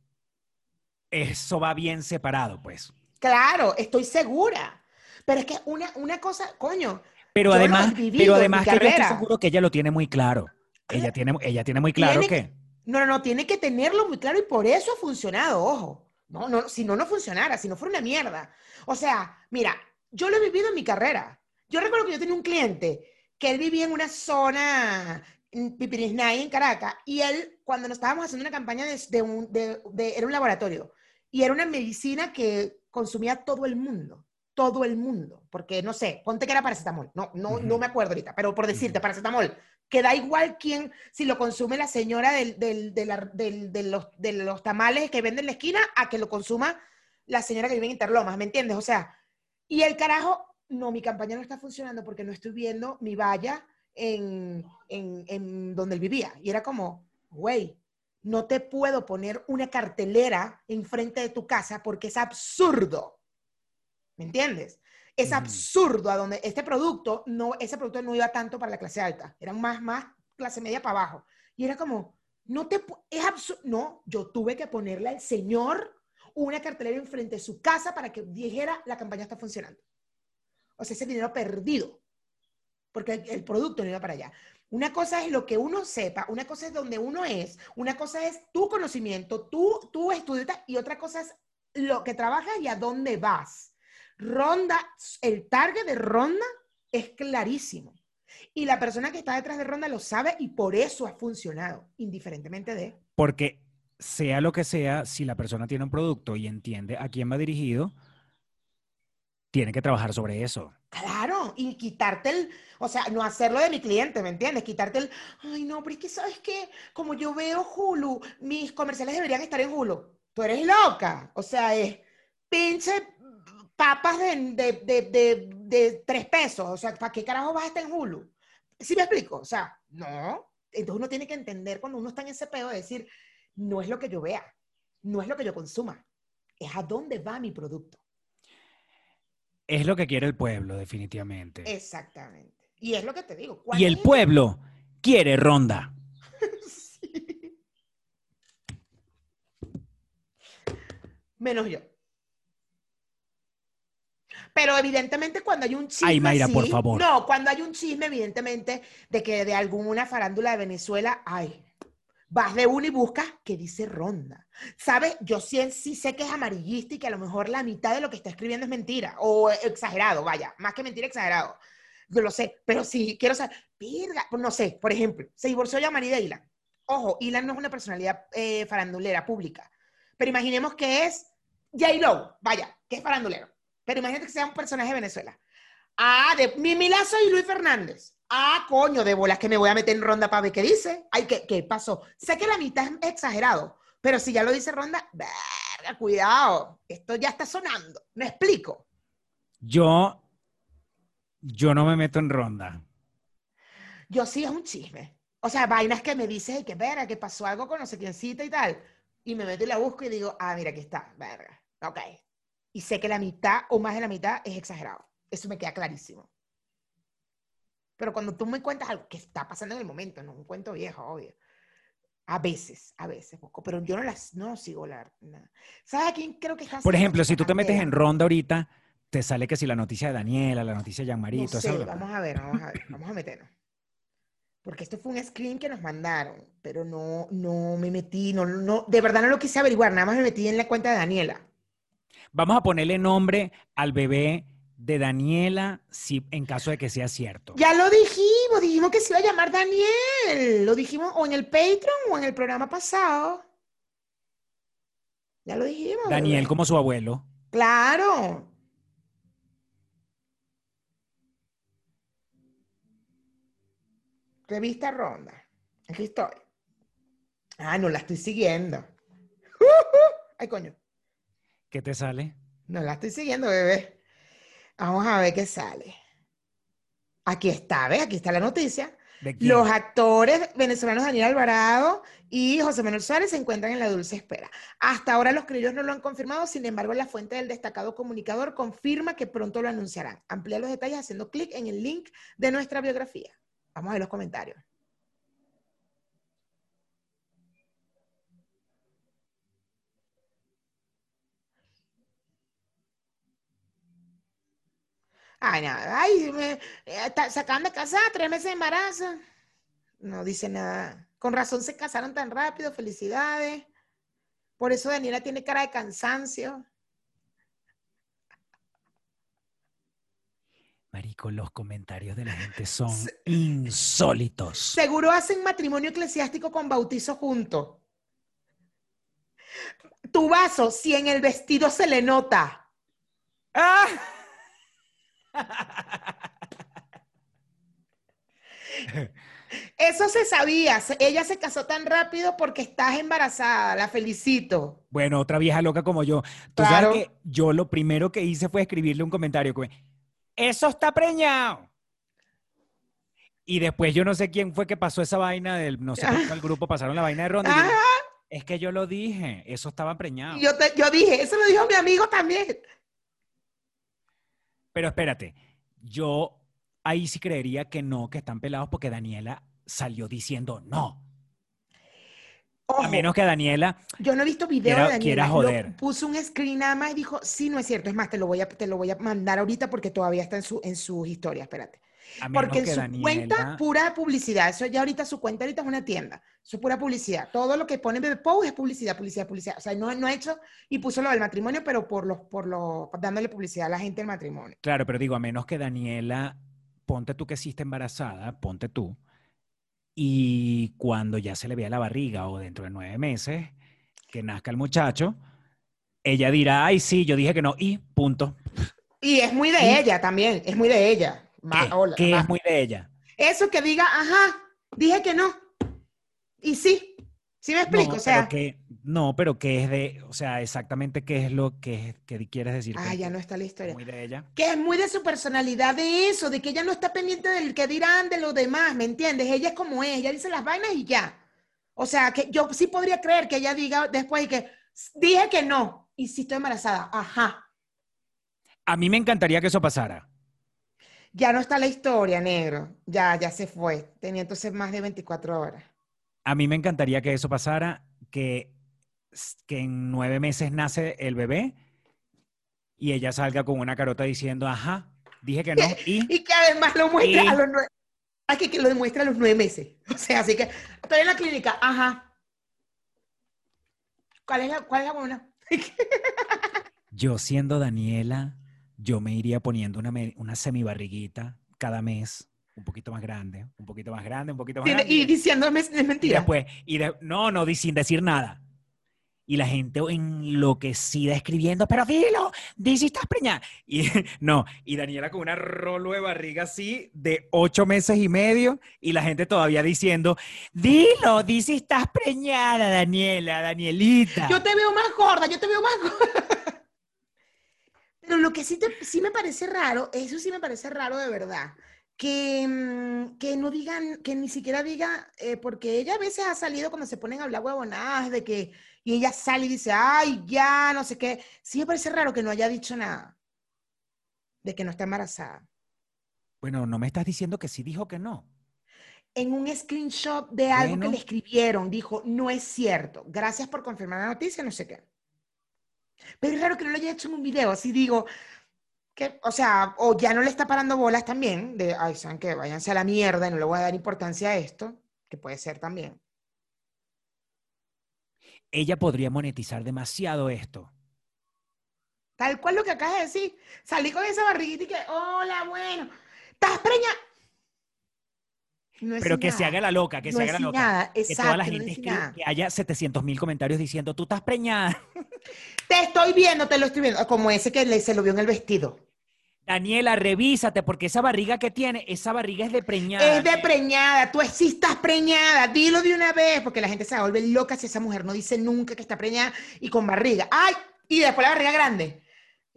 eso va bien separado, pues. Claro, estoy segura. Pero es que una, una cosa, coño, Pero además, pero además que yo estoy seguro que ella lo tiene muy claro. Ella tiene, ella tiene muy claro Tiene que, no, no, no, tiene que tenerlo muy claro y por eso ha funcionado, ojo. No, no, si no, no funcionara, si no fuera una mierda. O sea, mira, yo lo he vivido en mi carrera. Yo recuerdo que yo tenía un cliente que él vivía en una zona en Pipirisnay, en Caracas, y él, cuando nos estábamos haciendo una campaña de, de un, de- de- era un laboratorio, y era una medicina que consumía todo el mundo, todo el mundo, porque no sé, ponte que era paracetamol, no, no, no me acuerdo ahorita, pero por decirte, paracetamol, que da igual quién, si lo consume la señora del, de los tamales que vende en la esquina, a que lo consuma la señora que vive en Interlomas, ¿me entiendes? O sea, y el carajo, no, mi campaña no está funcionando porque no estoy viendo mi valla en, en, en donde él vivía. Y era como, güey, no te puedo poner una cartelera enfrente de tu casa porque es absurdo. ¿Me entiendes? Es Ujú. absurdo a donde este producto, no, ese producto no iba tanto para la clase alta, era más, más clase media para abajo. Y era como, no te, es absurdo. No, yo tuve que ponerle al señor una cartelera enfrente de su casa para que dijera la campaña está funcionando. O sea, ese dinero perdido, porque el, el producto no iba para allá. Una cosa es lo que uno sepa, una cosa es donde uno es, una cosa es tu conocimiento, tu, tu estudio y otra cosa es lo que trabajas y a dónde vas. Ronda, el target de Ronda es clarísimo. Y la persona que está detrás de Ronda lo sabe y por eso ha funcionado, indiferentemente de... porque sea lo que sea, si la persona tiene un producto y entiende a quién va dirigido, tiene que trabajar sobre eso. Claro, y quitarte el, o sea, no hacerlo de mi cliente, ¿me entiendes? Quitarte el, ay, no, pero es que, ¿sabes qué? Como yo veo Hulu, mis comerciales deberían estar en Hulu. Tú eres loca. O sea, es pinche papas de, de, de, de, tres pesos. O sea, ¿para qué carajo vas a estar en Hulu? ¿Sí me explico? O sea, no. Entonces uno tiene que entender cuando uno está en ese pedo de decir, no es lo que yo vea, no es lo que yo consuma, es a dónde va mi producto. Es lo que quiere el pueblo, definitivamente. Exactamente. Y es lo que te digo. Y el ¿cuál es pueblo quiere ronda. Sí. Menos yo. Pero evidentemente cuando hay un chisme Ay, Mayra, por favor. No, cuando hay un chisme, evidentemente, de que de alguna farándula de Venezuela, ay, vas de uno y buscas que dice ronda. ¿Sabes? Yo sí, sí sé que es amarillista y que a lo mejor la mitad de lo que está escribiendo es mentira o exagerado, vaya, más que mentira, exagerado. Yo lo sé, pero sí quiero saber, virga, pues no sé, por ejemplo, se divorció ya María Ilan. Ojo, Ilan no es una personalidad eh, farandulera pública, pero imaginemos que es J-Lo, vaya, que es farandulero. Pero imagínate que sea un personaje de Venezuela. Ah, de Mimi Lazo y Luis Fernández. Ah, coño, de bolas que me voy a meter en ronda para ver qué dice. Ay, ¿qué, qué pasó? Sé que la mitad es exagerado, pero si ya lo dice ronda, verga, cuidado, esto ya está sonando. ¿Me explico? Yo, yo no me meto en ronda. Yo sí es un chisme. O sea, vainas que me dices, que verga, que pasó algo con no sé quiéncita y tal. Y me meto y la busco y digo, ah, mira, aquí está, verga. Ok. Y sé que la mitad o más de la mitad es exagerado. Eso me queda clarísimo. Pero cuando tú me cuentas algo que está pasando en el momento, no un cuento viejo, obvio. A veces, a veces busco, pero yo no las no sigo la. nada. ¿Sabes a quién creo que está Por ejemplo, si tú te metes en ronda ahorita, te sale que si la noticia de Daniela, la noticia de Jean-Marie, No sé, vamos a ver, vamos a ver, vamos a meternos. Porque esto fue un screen que nos mandaron, pero no, no me metí, no, no, de verdad no lo quise averiguar, nada más me metí en la cuenta de Daniela. Vamos a ponerle nombre al bebé de Daniela si, en caso de que sea cierto. Ya lo dijimos, dijimos que se iba a llamar Daniel. Lo dijimos o en el Patreon o en el programa pasado. Ya lo dijimos. Daniel como su abuelo. Claro. Revista Ronda. Aquí estoy. Ah, no la estoy siguiendo. Ay, coño. ¿Qué te sale? No la estoy siguiendo, bebé. Vamos a ver qué sale. Aquí está, ¿ves? Aquí está la noticia. Los actores venezolanos Daniel Alvarado y José Manuel Suárez se encuentran en la dulce espera. Hasta ahora los criollos no lo han confirmado, sin embargo, la fuente del destacado comunicador confirma que pronto lo anunciarán. Amplía los detalles haciendo clic en el link de nuestra biografía. Vamos a ver los comentarios. Ay, nada, ay, me, eh, está- se acaban de casar, tres meses de embarazo. No dice nada. Con razón se casaron tan rápido, felicidades. Por eso Daniela tiene cara de cansancio. Marico, los comentarios de la gente son Se- insólitos. Seguro hacen matrimonio eclesiástico con bautizo juntos. Tu vaso, si en el vestido se le nota. ¡Ah! Eso se sabía. Ella se casó tan rápido porque estás embarazada. La felicito. Bueno, otra vieja loca como yo. Tú Claro. sabes que yo lo primero que hice fue escribirle un comentario. que, Eso está preñado. Y después yo no sé quién fue que pasó esa vaina del, no sé por cuál grupo pasaron la vaina de Ronda. yo, es que yo lo dije, eso estaba preñado. yo, te- yo dije, eso lo dijo mi amigo también. Pero espérate, yo ahí sí creería que no, que están pelados porque Daniela salió diciendo no. Ojo, A menos que Daniela, yo no he visto video quiera- de Daniela. quiera Lo- joder. puso un screen nada más y dijo, sí, no es cierto. Es más, te lo voy a, te lo voy a mandar ahorita porque todavía está en, su, en sus historias. Espérate. Porque en su Daniela, cuenta, pura publicidad. Eso ya ahorita, su cuenta ahorita es una tienda. Eso es pura publicidad. Todo lo que pone Bebe Pou es publicidad, publicidad, publicidad. O sea, no, no ha hecho y puso lo del matrimonio, pero por los, por los, dándole publicidad a la gente del matrimonio. claro, pero digo, a menos que Daniela, ponte tú que está embarazada, ponte tú, y cuando ya se le vea la barriga o dentro de nueve meses, que nazca el muchacho, ella dirá, ay, sí, yo dije que no, y punto. Y es muy de ¿Y? ella también, es muy de ella. Ma- ¿Qué? hola, ¿Qué ma- es muy de ella? Eso que diga, ajá, dije que no. Y sí, sí me explico, no, o sea, pero que, no, pero que es de, o sea, exactamente qué es lo que, que quieres decir. ah, ya no está la historia. Muy de ella. Que es muy de su personalidad de eso, de que ella no está pendiente del que dirán de los demás, ¿me entiendes? Ella es como es, ella dice las vainas y ya. O sea, que yo sí podría creer que ella diga después y que dije que no, y si estoy embarazada, ajá. A mí me encantaría que eso pasara. Ya no está la historia, negro. Ya, ya se fue. Tenía entonces más de 24 horas. A mí me encantaría que eso pasara, que, que en nueve meses nace el bebé y ella salga con una carota diciendo, ajá, dije que no, y Y que además lo muestra Y- a los nueve. Hay que, que lo demuestra a los nueve meses. O sea, así que estoy en la clínica, ajá. ¿Cuál es la, cuál es la buena? yo siendo Daniela, yo me iría poniendo una, una semibarriguita cada mes, un poquito más grande, un poquito más grande, un poquito más grande. Y diciéndome es Y mentira. después, y de- no, no, sin decir nada. Y la gente enloquecida escribiendo, pero Filo, di si estás preñada. Y no, y Daniela con una rolo de barriga así de ocho meses y medio, y la gente todavía diciendo, dilo, di si estás preñada, Daniela, Danielita. Yo te veo más gorda, yo te veo más gorda. Pero lo que sí, te- sí me parece raro, eso sí me parece raro de verdad, que, mm, que no digan, que ni siquiera diga, eh, porque ella a veces ha salido cuando se ponen a hablar huevonadas de que, y ella sale y dice, ay, ya, no sé qué. Sí me parece raro que no haya dicho nada de que no está embarazada. Bueno, no me estás diciendo que sí dijo que no. En un screenshot de algo que le escribieron, dijo, no es cierto, gracias por confirmar la noticia, no sé qué. Pero es raro que no lo haya hecho en un video, así digo, que, o sea, o ya no le está parando bolas también, de, ay, saben que váyanse a la mierda y no le voy a dar importancia a esto, que puede ser también. Ella podría monetizar demasiado esto. Tal cual lo que acabas de decir, salí con esa barriguita y que, hola, bueno, estás preñada. No Pero que se haga la loca, que no se haga la loca. nada, Que toda la gente nada. que haya 700 mil comentarios diciendo, tú estás preñada. Te estoy viendo, te lo estoy viendo, como ese que le, se lo vio en el vestido. Daniela, revísate, porque esa barriga que tiene, esa barriga es de preñada. Es de preñada, tú sí estás preñada, dilo de una vez, porque la gente se vuelve loca si esa mujer no dice nunca que está preñada y con barriga. ¡Ay! Y después la barriga grande.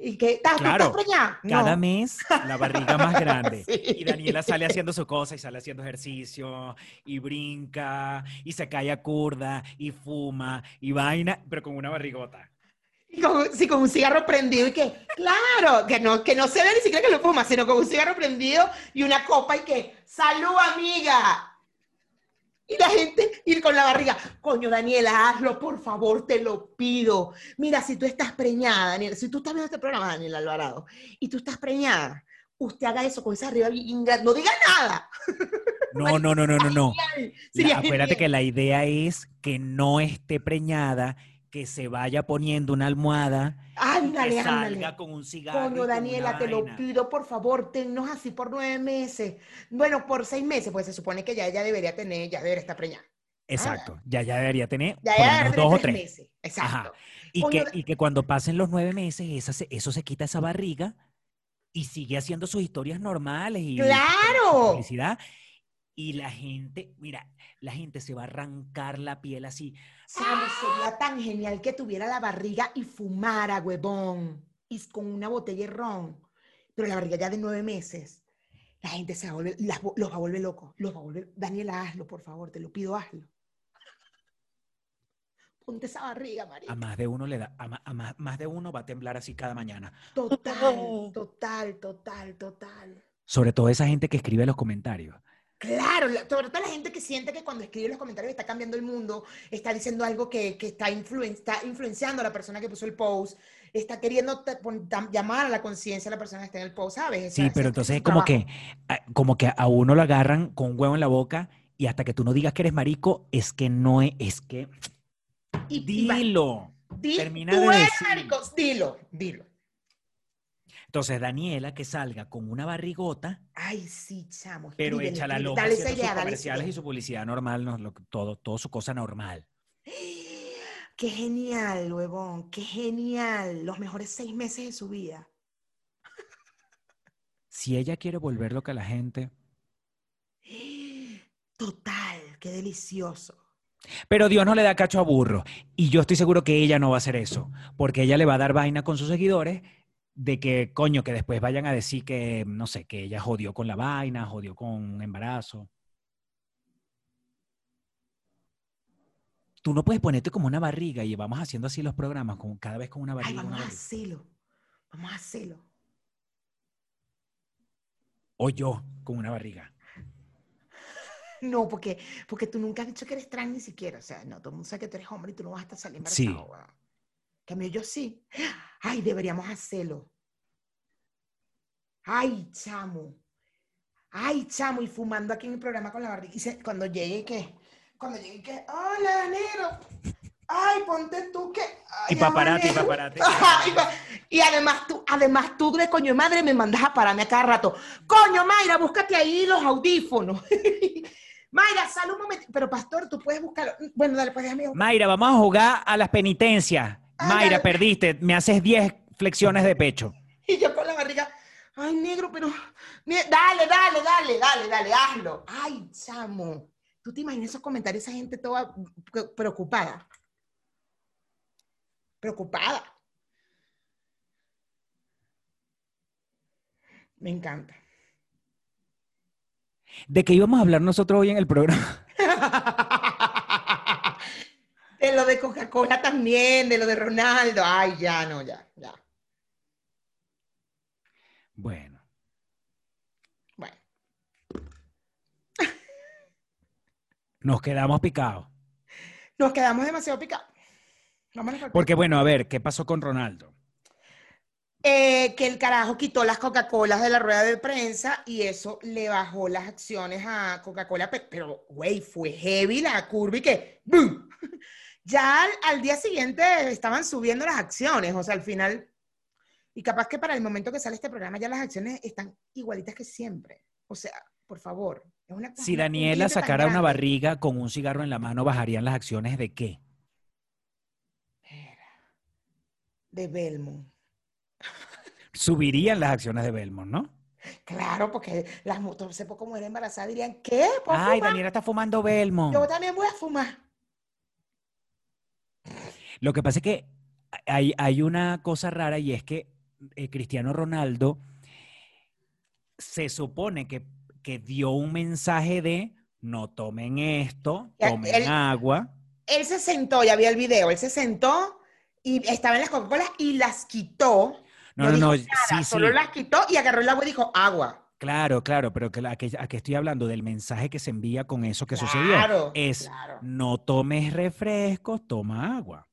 ¿Y que ¿Estás, Claro, preñada? Cada No. mes la barriga más grande. Sí. Y Daniela sale haciendo su cosa y sale haciendo ejercicio y brinca y se cae a curda y fuma y vaina, pero con una barrigota. Y con, sí, con un cigarro prendido y que, claro, que no, que no se ve ni siquiera que lo fuma, sino con un cigarro prendido y una copa y que, salud amiga. Y la gente, y con la barriga, coño Daniela, hazlo, por favor, te lo pido. Mira, si tú estás preñada, Daniela, si tú estás viendo este programa, Daniela Alvarado, y tú estás preñada, usted haga eso con esa arriba no diga nada. No, no, no, no, no, no. La- acuérdate que la idea es que no esté preñada, que se vaya poniendo una almohada, Ándale, que ándale. con un cigarro. Coño, Daniela, te lo pido, por favor, tennos así por nueve meses. Bueno, por seis meses, pues se supone que ya ella debería tener, ya debería estar preñada. Exacto, ya, ya debería tener Ya por menos debería dos o tener tres. meses. Exacto. Y Coño, que, y que cuando pasen los nueve meses, esa se- eso se quita esa barriga y sigue haciendo sus historias normales. Y ¡Claro! Felicidad. Y la gente, mira, la gente se va a arrancar la piel así. Chamo, sería tan genial que tuviera la barriga y fumara, huevón. Y con una botella de ron. Pero la barriga ya de nueve meses. La gente se va a volver, las los va a volver locos. Los va a volver. Daniela, hazlo, por favor, te lo pido, hazlo. Ponte esa barriga, María. A más de uno le da, a ma- a más, más de uno va a temblar así cada mañana. Total, total, total, total. Sobre todo esa gente que escribe los comentarios. Claro, la- sobre todo la gente que siente que cuando escribe los comentarios está cambiando el mundo, está diciendo algo que, que está, influen- está influenciando a la persona que puso el post, está queriendo te- pon- tam- llamar a la conciencia a la persona que está en el post, ¿sabes? Sí, pero entonces es como trabajo. que, a- como que a uno lo agarran con un huevo en la boca y hasta que tú no digas que eres marico, es que no es, es que Y- y va- dilo. di- termina tú de eres decir. marico, dilo, dilo. Entonces Daniela que salga con una barrigota, Ay, sí, chamo. pero echa la loca Dale esa sus dale comerciales y su publicidad normal, no, lo- todo, todo su cosa normal. Qué genial, huevón, qué genial. Los mejores seis meses de su vida. Si ella quiere volver loca a la gente, Total, qué delicioso. pero Dios no le da cacho a burro. Y yo estoy seguro que ella no va a hacer eso, porque ella le va a dar vaina con sus seguidores de que, coño, que después vayan a decir que, no sé, que ella jodió con la vaina, jodió con un embarazo. Tú no puedes ponerte como una barriga y vamos haciendo así los programas, como cada vez con una Ay, barriga. una vamos a hacerlo. Vamos a hacerlo. O yo con una barriga. No, porque, porque tú nunca has dicho que eres trans ni siquiera. O sea, no, todo el mundo sabe que tú eres hombre y tú no vas a estar saliendo Sí. embarazado. En Cambio yo sí. Ay, deberíamos hacerlo. Ay, chamo. Ay, chamo. Y fumando aquí en el programa con la barriga. Y se- cuando llegue, ¿qué? Cuando llegue, ¿qué? Hola, negro. Ay, ponte tú que. Y Ay, paparati, negro. paparati. Ay, pa- y además tú, además tú de coño madre me mandas a pararme a cada rato. Coño, Mayra, búscate ahí los audífonos. Mayra, sal un momento. Pero pastor, tú puedes buscarlo. Bueno, dale, pues déjame. Mayra, vamos a jugar a las penitencias. Ah, Mayra, dale. perdiste. Me haces 10 flexiones de pecho. Y yo con la barriga. Ay, negro, pero. ne- Dale, dale, dale, dale, dale, hazlo. Ay, chamo. ¿Tú te imaginas esos comentarios, esa gente toda pre- preocupada? Preocupada. Me encanta. ¿De qué íbamos a hablar nosotros hoy en el programa? De lo de Coca-Cola también, de lo de Ronaldo. Ay, ya, no, ya, ya. Bueno, Bueno, nos quedamos picados. nos quedamos demasiado picados. Porque bueno, a ver, ¿qué pasó con Ronaldo? Eh, que el carajo quitó las Coca-Colas de la rueda de prensa y eso le bajó las acciones a Coca-Cola, pe- pero, güey, fue heavy la curva y que, ¡boom! Ya al, al día siguiente estaban subiendo las acciones, o sea, al final, y capaz que para el momento que sale este programa ya las acciones están igualitas que siempre. O sea, por favor. es una- Si Daniela sacara una barriga con un cigarro en la mano, ¿bajarían las acciones de qué? De Belmont. subirían las acciones de Belmont, ¿no? Claro, porque las mujeres, sé poco mujer embarazada dirían, ¿qué? ¿Puedo Ay, fumar? Daniela está fumando Belmont. Yo también voy a fumar. Lo que pasa es que hay, hay una cosa rara y es que eh, Cristiano Ronaldo se supone que, que dio un mensaje de no tomen esto, tomen él- agua. Él se sentó, ya vi el video, él se sentó y estaba en las Coca-Cola y las quitó. No, no, no, nada, sí, solo sí. las quitó y agarró el agua y dijo agua. Claro, claro, pero que la- que- a que estoy hablando del mensaje que se envía con eso que sucedió. Claro, Es claro. no tomes refrescos, toma agua.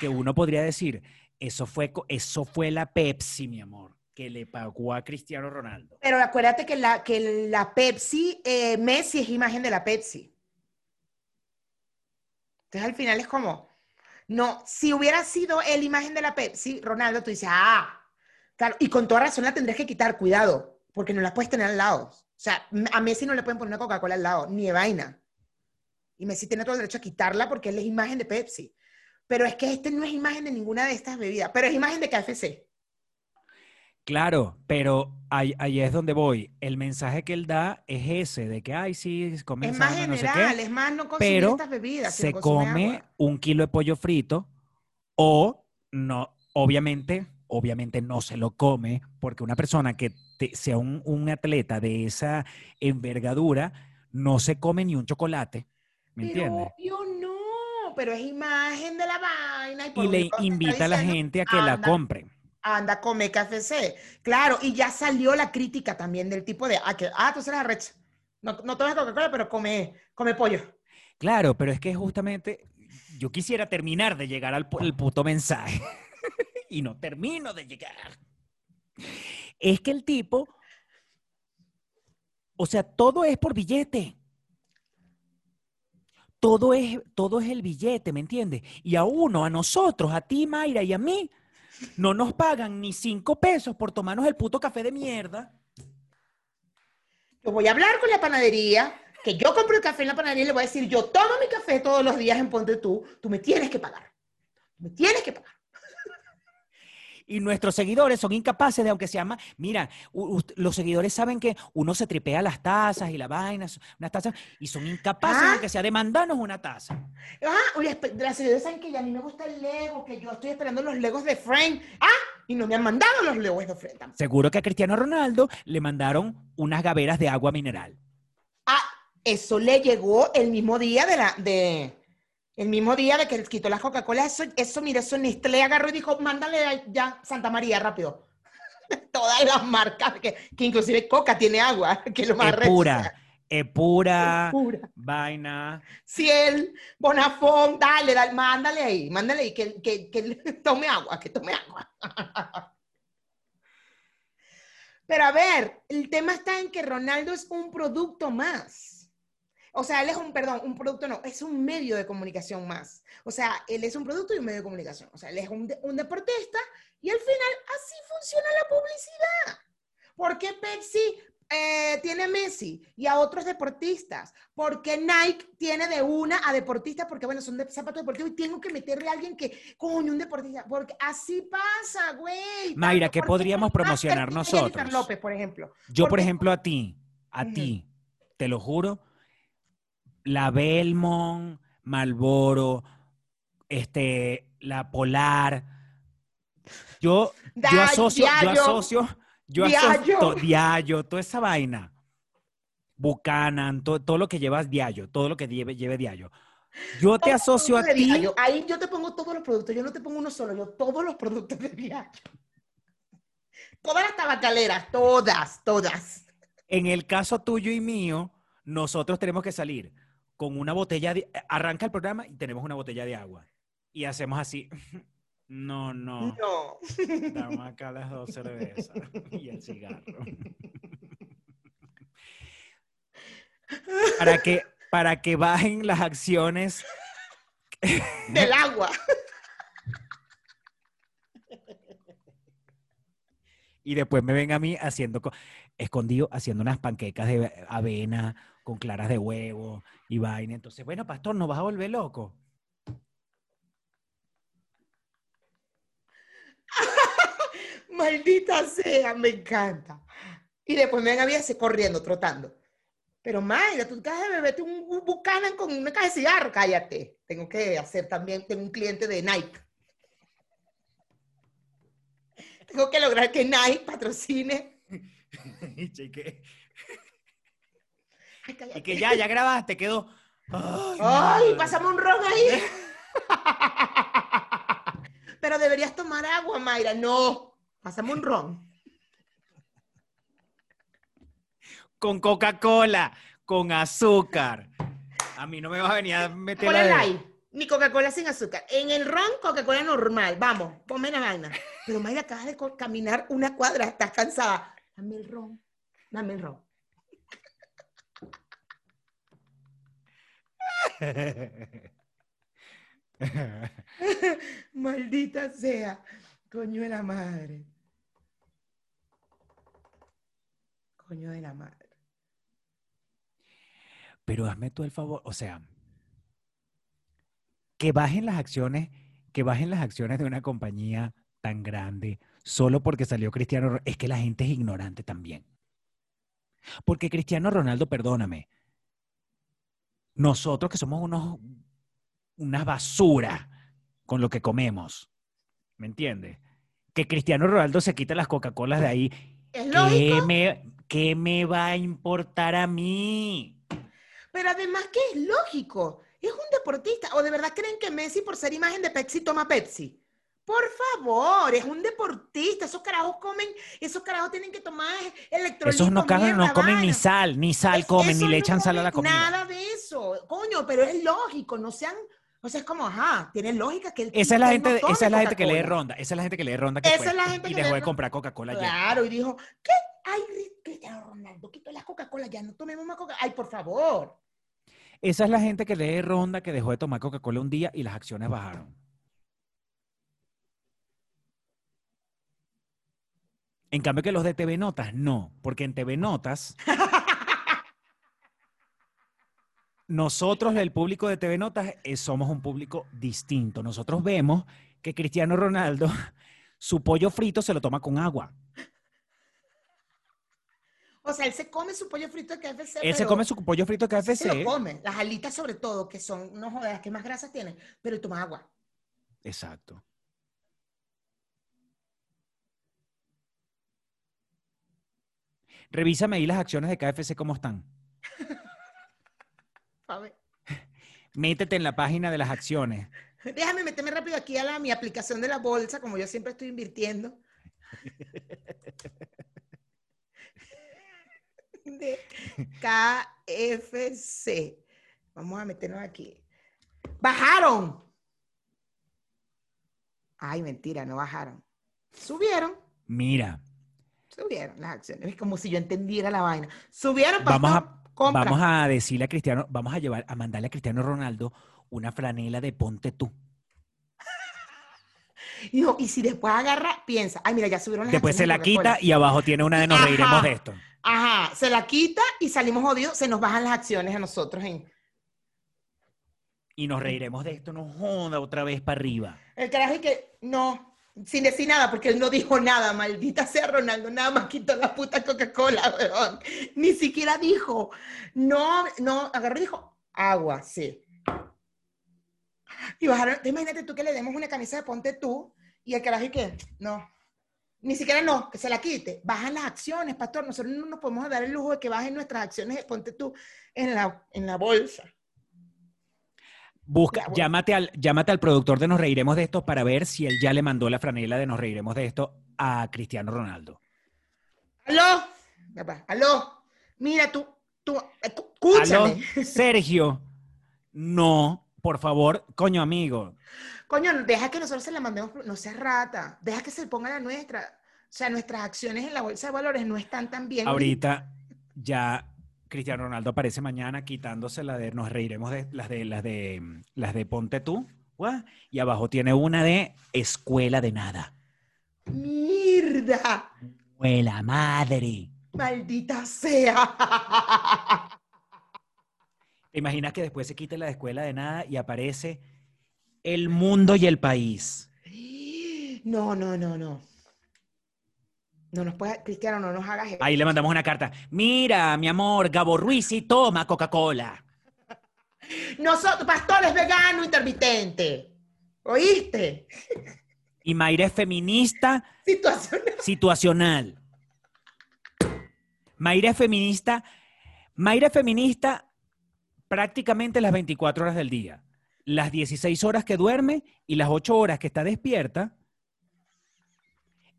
Que uno podría decir, eso fue, eso fue la Pepsi, mi amor, que le pagó a Cristiano Ronaldo. Pero acuérdate que la, que la Pepsi, eh, Messi es imagen de la Pepsi. Entonces al final es como, no, si hubiera sido él imagen de la Pepsi, Ronaldo, tú dices, ah, claro, y con toda razón la tendrías que quitar, cuidado, porque no la puedes tener al lado. O sea, a Messi no le pueden poner una Coca-Cola al lado, ni de vaina. Y Messi tiene todo el derecho a quitarla porque él es imagen de Pepsi. Pero es que este no es imagen de ninguna de estas bebidas, pero es imagen de KFC. Claro, pero ahí, ahí es donde voy. El mensaje que él da es ese, de que, ay, sí, comen Es más sano, no sé qué. general, es más no consumir pero estas bebidas. se come agua. un kilo de pollo frito o no, obviamente, obviamente no se lo come porque una persona que te- sea un, un atleta de esa envergadura no se come ni un chocolate, ¿me Pero entiendes? obvio no, pero es imagen de la vaina. Y, por Y le invita a la gente a que la compre. Anda a comer KFC. Claro, y ya salió la crítica también del tipo de, ah, que, ah tú serás arrecha. No, no tomas Coca-Cola, pero come, come pollo. Claro, pero es que justamente yo quisiera terminar de llegar al el puto mensaje y no termino de llegar. Es que el tipo, o sea, todo es por billete. Todo es, todo es el billete, ¿me entiendes? Y a uno, a nosotros, a ti, Mayra, y a mí, no nos pagan ni cinco pesos por tomarnos el puto café de mierda. Yo voy a hablar con la panadería, que yo compro el café en la panadería y le voy a decir, yo tomo mi café todos los días en Ponte Tú, tú me tienes que pagar. Tú me tienes que pagar. Y nuestros seguidores son incapaces de, aunque se llama, mira, los seguidores saben que uno se tripea las tazas y la vaina, unas tazas, y son incapaces, Ah. aunque sea de mandarnos una taza. Ah, las seguidores saben que ya a mí me gusta el Lego, que yo estoy esperando los Legos de Frank. Ah, y no me han mandado los Legos de Frank tampoco. Seguro que a Cristiano Ronaldo le mandaron unas gaveras de agua mineral. Ah, eso le llegó el mismo día de la, de, el mismo día de que quitó las Coca-Cola. Eso, eso, mire, eso Nestlé agarró y dijo, mándale ya Santa María rápido. Todas las marcas, que, que inclusive Coca tiene agua, que es lo más Es recho, o pura, sea, es pura, pura. vaina. Ciel, Bonafont, dale, dale, mándale ahí, mándale ahí, que, que, que tome agua, que tome agua. Pero a ver, el tema está en que Ronaldo es un producto más. O sea, él es un, perdón, un producto no, es un medio de comunicación más. O sea, él es un producto y un medio de comunicación. O sea, él es un, un deportista y al final así funciona la publicidad. ¿Por qué Pepsi eh, tiene a Messi y a otros deportistas? ¿Por qué Nike tiene de una a deportistas? Porque, bueno, son de zapatos deportivos y tengo que meterle a alguien que, coño, un deportista. Porque así pasa, güey. Mayra, ¿qué podríamos promocionar nosotros? López, por ejemplo. Yo, por Porque- ejemplo, a ti, a Ujú. ti, te lo juro, la Belmont, Malboro, este, la Polar. Yo, yo asocio, yo Diallo. asocio, yo Diallo. asocio, Diallo, toda esa vaina. Buchanan, to- todo lo que llevas Diallo, todo lo que lleve, lleve Diallo. Yo te asocio a ti. Ahí yo te pongo todos los productos, yo no te pongo uno solo, yo todos los productos de Diageo. Todas las tabacaleras, todas, todas. en el caso tuyo y mío, nosotros tenemos que salir con una botella de, arranca el programa y tenemos una botella de agua. Y hacemos así. No, no. No. Dame acá las dos cervezas y el cigarro. Para que, para que bajen las acciones. Del agua. Y después me ven a mí haciendo, co- escondido, haciendo unas panquecas de avena con claras de huevo y vaina. Entonces, bueno, pastor, ¿no vas a volver loco? Maldita sea, me encanta. Y después me ven a corriendo, trotando. Pero Mayra, tú acabas de beberte un, un Buchanan con una caja de cigarro. Cállate. Tengo que hacer también, tengo un cliente de Nike. Tengo que lograr que Nike patrocine. y que, Ay, cállate. y que ya, ya grabaste, quedó. Ay, Ay, pasamos un ron ahí. Pero deberías tomar agua, Mayra. No, pasamos un ron. Con Coca-Cola, con azúcar. A mí no me vas a venir a meter Coca-Cola la de- light, ni Coca-Cola sin azúcar. En el ron, Coca-Cola normal. Vamos, ponme la vaina. Pero Mayra, acabas de caminar una cuadra, estás cansada. Dame el ron, dame el ron. Maldita sea, coño de la madre. Coño de la madre. Pero hazme tú el favor, o sea, que bajen las acciones, que bajen las acciones de una compañía tan grande solo porque salió Cristiano. Es que la gente es ignorante también. Porque Cristiano Ronaldo, perdóname, nosotros que somos unos, una basura con lo que comemos, ¿me entiendes? Que Cristiano Ronaldo se quita las Coca-Colas de ahí. Es ¿Qué lógico, me, ¿Qué me va a importar a mí? pero además que es lógico. Es un deportista. ¿O de verdad creen que Messi, por ser imagen de Pepsi, toma Pepsi? Por favor, es un deportista. Esos carajos comen, esos carajos tienen que tomar electrolitos. Esos no, cagan, no comen ni sal, ni sal Es- comen, ni le no echan sal a la comida. Nada de eso, coño, pero es lógico, no sean, o sea, es como, ajá, tiene lógica que el Esa es la gente, no esa es la gente que lee ronda, esa es la gente que lee ronda que Esa fue es la gente y que dejó de comprar Coca-Cola ya. Claro, y dijo, ¿qué? Ay, Ri- Cristiano Ronaldo, quitó las Coca-Cola, ya no tomemos más Coca-Cola. Ay, por favor. Esa es la gente que lee ronda que dejó de tomar Coca-Cola un día y las acciones bajaron. En cambio que los de TV Notas, no, porque en TV Notas, nosotros, el público de TV Notas, eh, somos un público distinto. Nosotros vemos que Cristiano Ronaldo, su pollo frito se lo toma con agua. O sea, él se come su pollo frito de KFC. Él se come su pollo frito de Se lo KFC. come. Las alitas sobre todo, que son, no jodas, que más grasas tienen, pero él toma agua. Exacto. Revísame ahí las acciones de KFC cómo están. A ver. Métete en la página de las acciones. Déjame meterme rápido aquí a la, mi aplicación de la bolsa, como yo siempre estoy invirtiendo. De KFC. Vamos a meternos aquí. Bajaron. Ay, mentira, no bajaron. Subieron, Mira, subieron las acciones. Es como si yo entendiera la vaina. Subieron, pastor, vamos a, compra. vamos a decirle a Cristiano, vamos a llevar, a mandarle a Cristiano Ronaldo una franela de ponte tú. Y, no, y si después agarra, piensa, ay, mira, ya subieron las Después se acciones la quita y abajo tiene una de nos Ajá. reiremos de esto. Ajá, se la quita y salimos jodidos, se nos bajan las acciones a nosotros. En... Y nos reiremos de esto, no joda otra vez para arriba. El carajo y que no, sin decir nada, porque él no dijo nada, maldita sea Ronaldo, nada más quitó la puta Coca-Cola. Ni siquiera dijo, no, no, agarró dijo, agua, sí. Y bajaron, imagínate tú que le demos una camisa de ponte tú y el carajo y que, no, ni siquiera no, que se la quite. Bajan las acciones, pastor, nosotros no nos podemos dar el lujo de que bajen nuestras acciones de ponte tú en la, en la bolsa. Busca, bueno. llámate, al, llámate al productor de Nos Reiremos de esto para ver si él ya le mandó la franela de Nos Reiremos de esto a Cristiano Ronaldo. ¿Aló? Papá, ¿Aló? Mira, tú, tú, escúchame. Aló, Sergio, no, por favor, coño amigo. Coño, deja que nosotros se la mandemos, no seas rata. Deja que se ponga la nuestra. O sea, nuestras acciones en la bolsa de valores no están tan bien. Ahorita ya Cristiano Ronaldo aparece mañana quitándose la de Nos Reiremos de las de las de las de Ponte tú. Y abajo tiene una de Escuela de Nada. ¡Mierda! Escuela madre. ¡Maldita sea! ¿Te imaginas que después se quite la de Escuela de Nada y aparece el mundo y el país? No, no, no, no. No nos puedes, Cristiano, no nos hagas eso. Ahí le mandamos una carta. Mira, mi amor, Gabo Ruiz sí toma Coca-Cola. Nosotros, pastor es vegano intermitente. ¿Oíste? Y Mayra es feminista Situación. situacional. Mayra es feminista. Mayra es feminista prácticamente las 24 horas del día. Las 16 horas que duerme y las 8 horas que está despierta.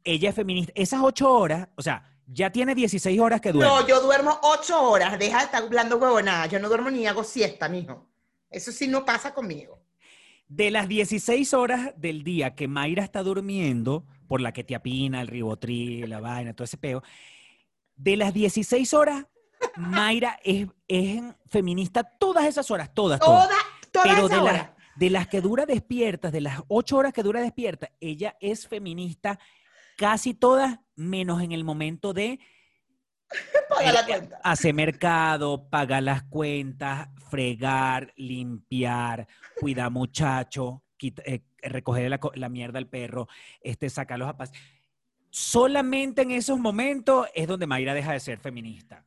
Ella es feminista. Esas 8 horas, o sea, ya tiene 16 horas que duerme. No, yo duermo ocho horas. Deja de estar hablando huevonada. Yo no duermo ni hago siesta, mijo. Eso sí no pasa conmigo. De las 16 horas del día que Mayra está durmiendo, por la que te apina, el ribotril, la vaina, todo ese peo, de las 16 horas, Mayra es, es feminista todas esas horas, todas, todas. Toda, toda Pero de las, de las que dura despiertas, de las 8 horas que dura despierta, ella es feminista casi todas, menos en el momento de Paga la eh, cuenta. hacer mercado, pagar las cuentas, fregar, limpiar, cuidar muchacho, quita- eh, recoger la, co- la mierda al perro, este, sacarlos a paz. Solamente en esos momentos es donde Mayra deja de ser feminista.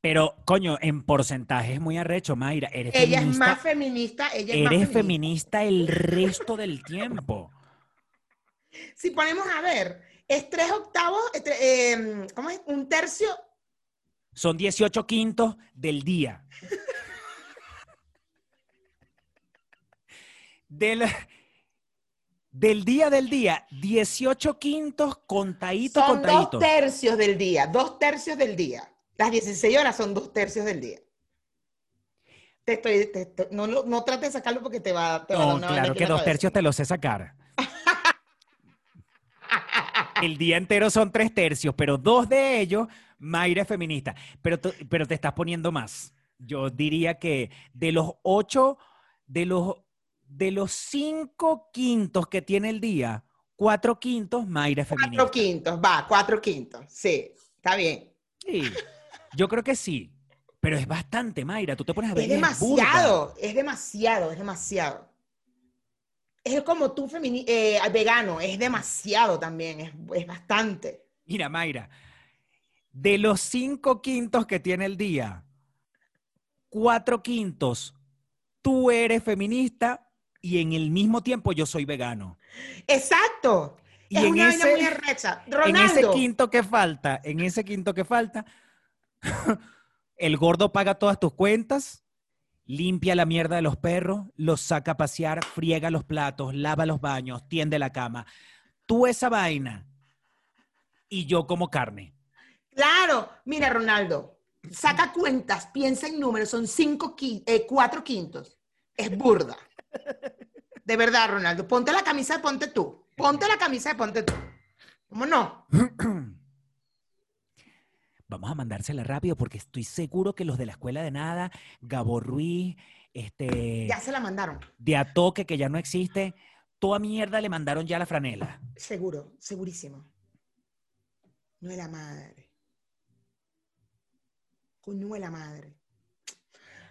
Pero, coño, en porcentaje es muy arrecho, Mayra. Eres Ella es más feminista. Ella es más eres feminista. feminista el resto del tiempo. Si ponemos a ver, es tres octavos, eh, ¿cómo es? Un tercio. Son 18 quintos del día. Del, del día del día, 18 quintos contadito, Son contadito. dos tercios del día. Dos tercios del día. Las 16 horas son dos tercios del día. Te estoy, te estoy- no, lo- no trates de sacarlo porque te va, te va a dar No, una claro que dos cabeza. tercios te los sé sacar. El día entero son tres tercios, pero dos de ellos, Mayra es feminista. Pero, pero te estás poniendo más. Yo diría que de los ocho, de los, de los cinco quintos que tiene el día, cuatro quintos, Mayra es feminista. Cuatro quintos, va, cuatro quintos. Sí, está bien. Sí, yo creo que sí. Pero es bastante, Mayra. Tú te pones a ver. Es demasiado, es demasiado, es demasiado. Es como tú femini- eh, vegano, es demasiado también, es, es bastante. Mira, Mayra, de los cinco quintos que tiene el día, cuatro quintos, tú eres feminista y en el mismo tiempo yo soy vegano. Exacto. Y es en una vaina ese- muy arrecha. En ese Ronaldo, quinto que falta, en ese quinto que falta, el gordo paga todas tus cuentas, limpia la mierda de los perros, los saca a pasear, friega los platos, lava los baños, tiende la cama. Tú esa vaina y yo como carne. claro, mira Ronaldo, saca cuentas, piensa en números, son cinco qui- eh, cuatro quintos. Es burda. De verdad, Ronaldo, ponte la camisa de ponte tú. Ponte la camisa de ponte tú. ¿Cómo no? Vamos a mandársela rápido porque estoy seguro que los de la escuela de nada, Gabo Ruiz, este, Ya se la mandaron. de Atoque, que ya no existe, toda mierda le mandaron ya la franela. Seguro, segurísimo. No es la madre. De la madre.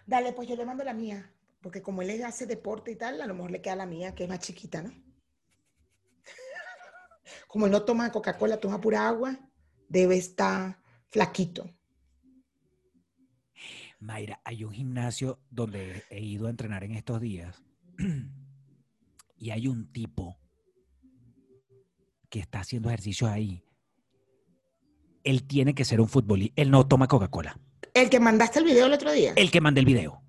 Dale, pues yo le mando la mía. Porque como él hace deporte y tal, a lo mejor le queda la mía, que es más chiquita, ¿no? Como él no toma Coca-Cola, toma pura agua, debe estar flaquito. Mayra, hay un gimnasio donde he ido a entrenar en estos días y hay un tipo que está haciendo ejercicios ahí. Él tiene que ser un futbolista. Él no toma Coca-Cola. El que mandaste el video el otro día, El que manda el video.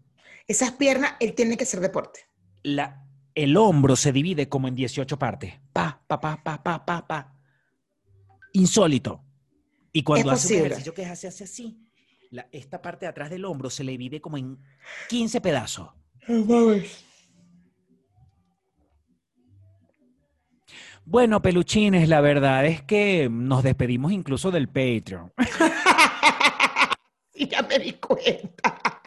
esas piernas, él tiene que ser deporte. La, el hombro se divide como en 18 partes. Pa, pa, pa, pa, pa, pa, pa. Insólito. Y cuando hace un ejercicio que hace, hace así, la- esta parte de atrás del hombro se le divide como en 15 pedazos. Bueno, peluchines, la verdad es que nos despedimos incluso del Patreon. Y ya me di cuenta.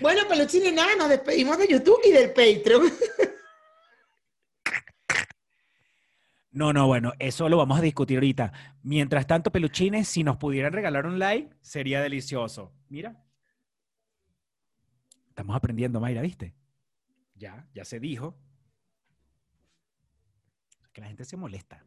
bueno, peluchines, nada, nos despedimos de YouTube y del Patreon. No, no, bueno, eso lo vamos a discutir ahorita. Mientras tanto, peluchines, si nos pudieran regalar un like, sería delicioso. Mira. Estamos aprendiendo, Mayra, ¿viste? Ya, ya se dijo. que la gente se molesta.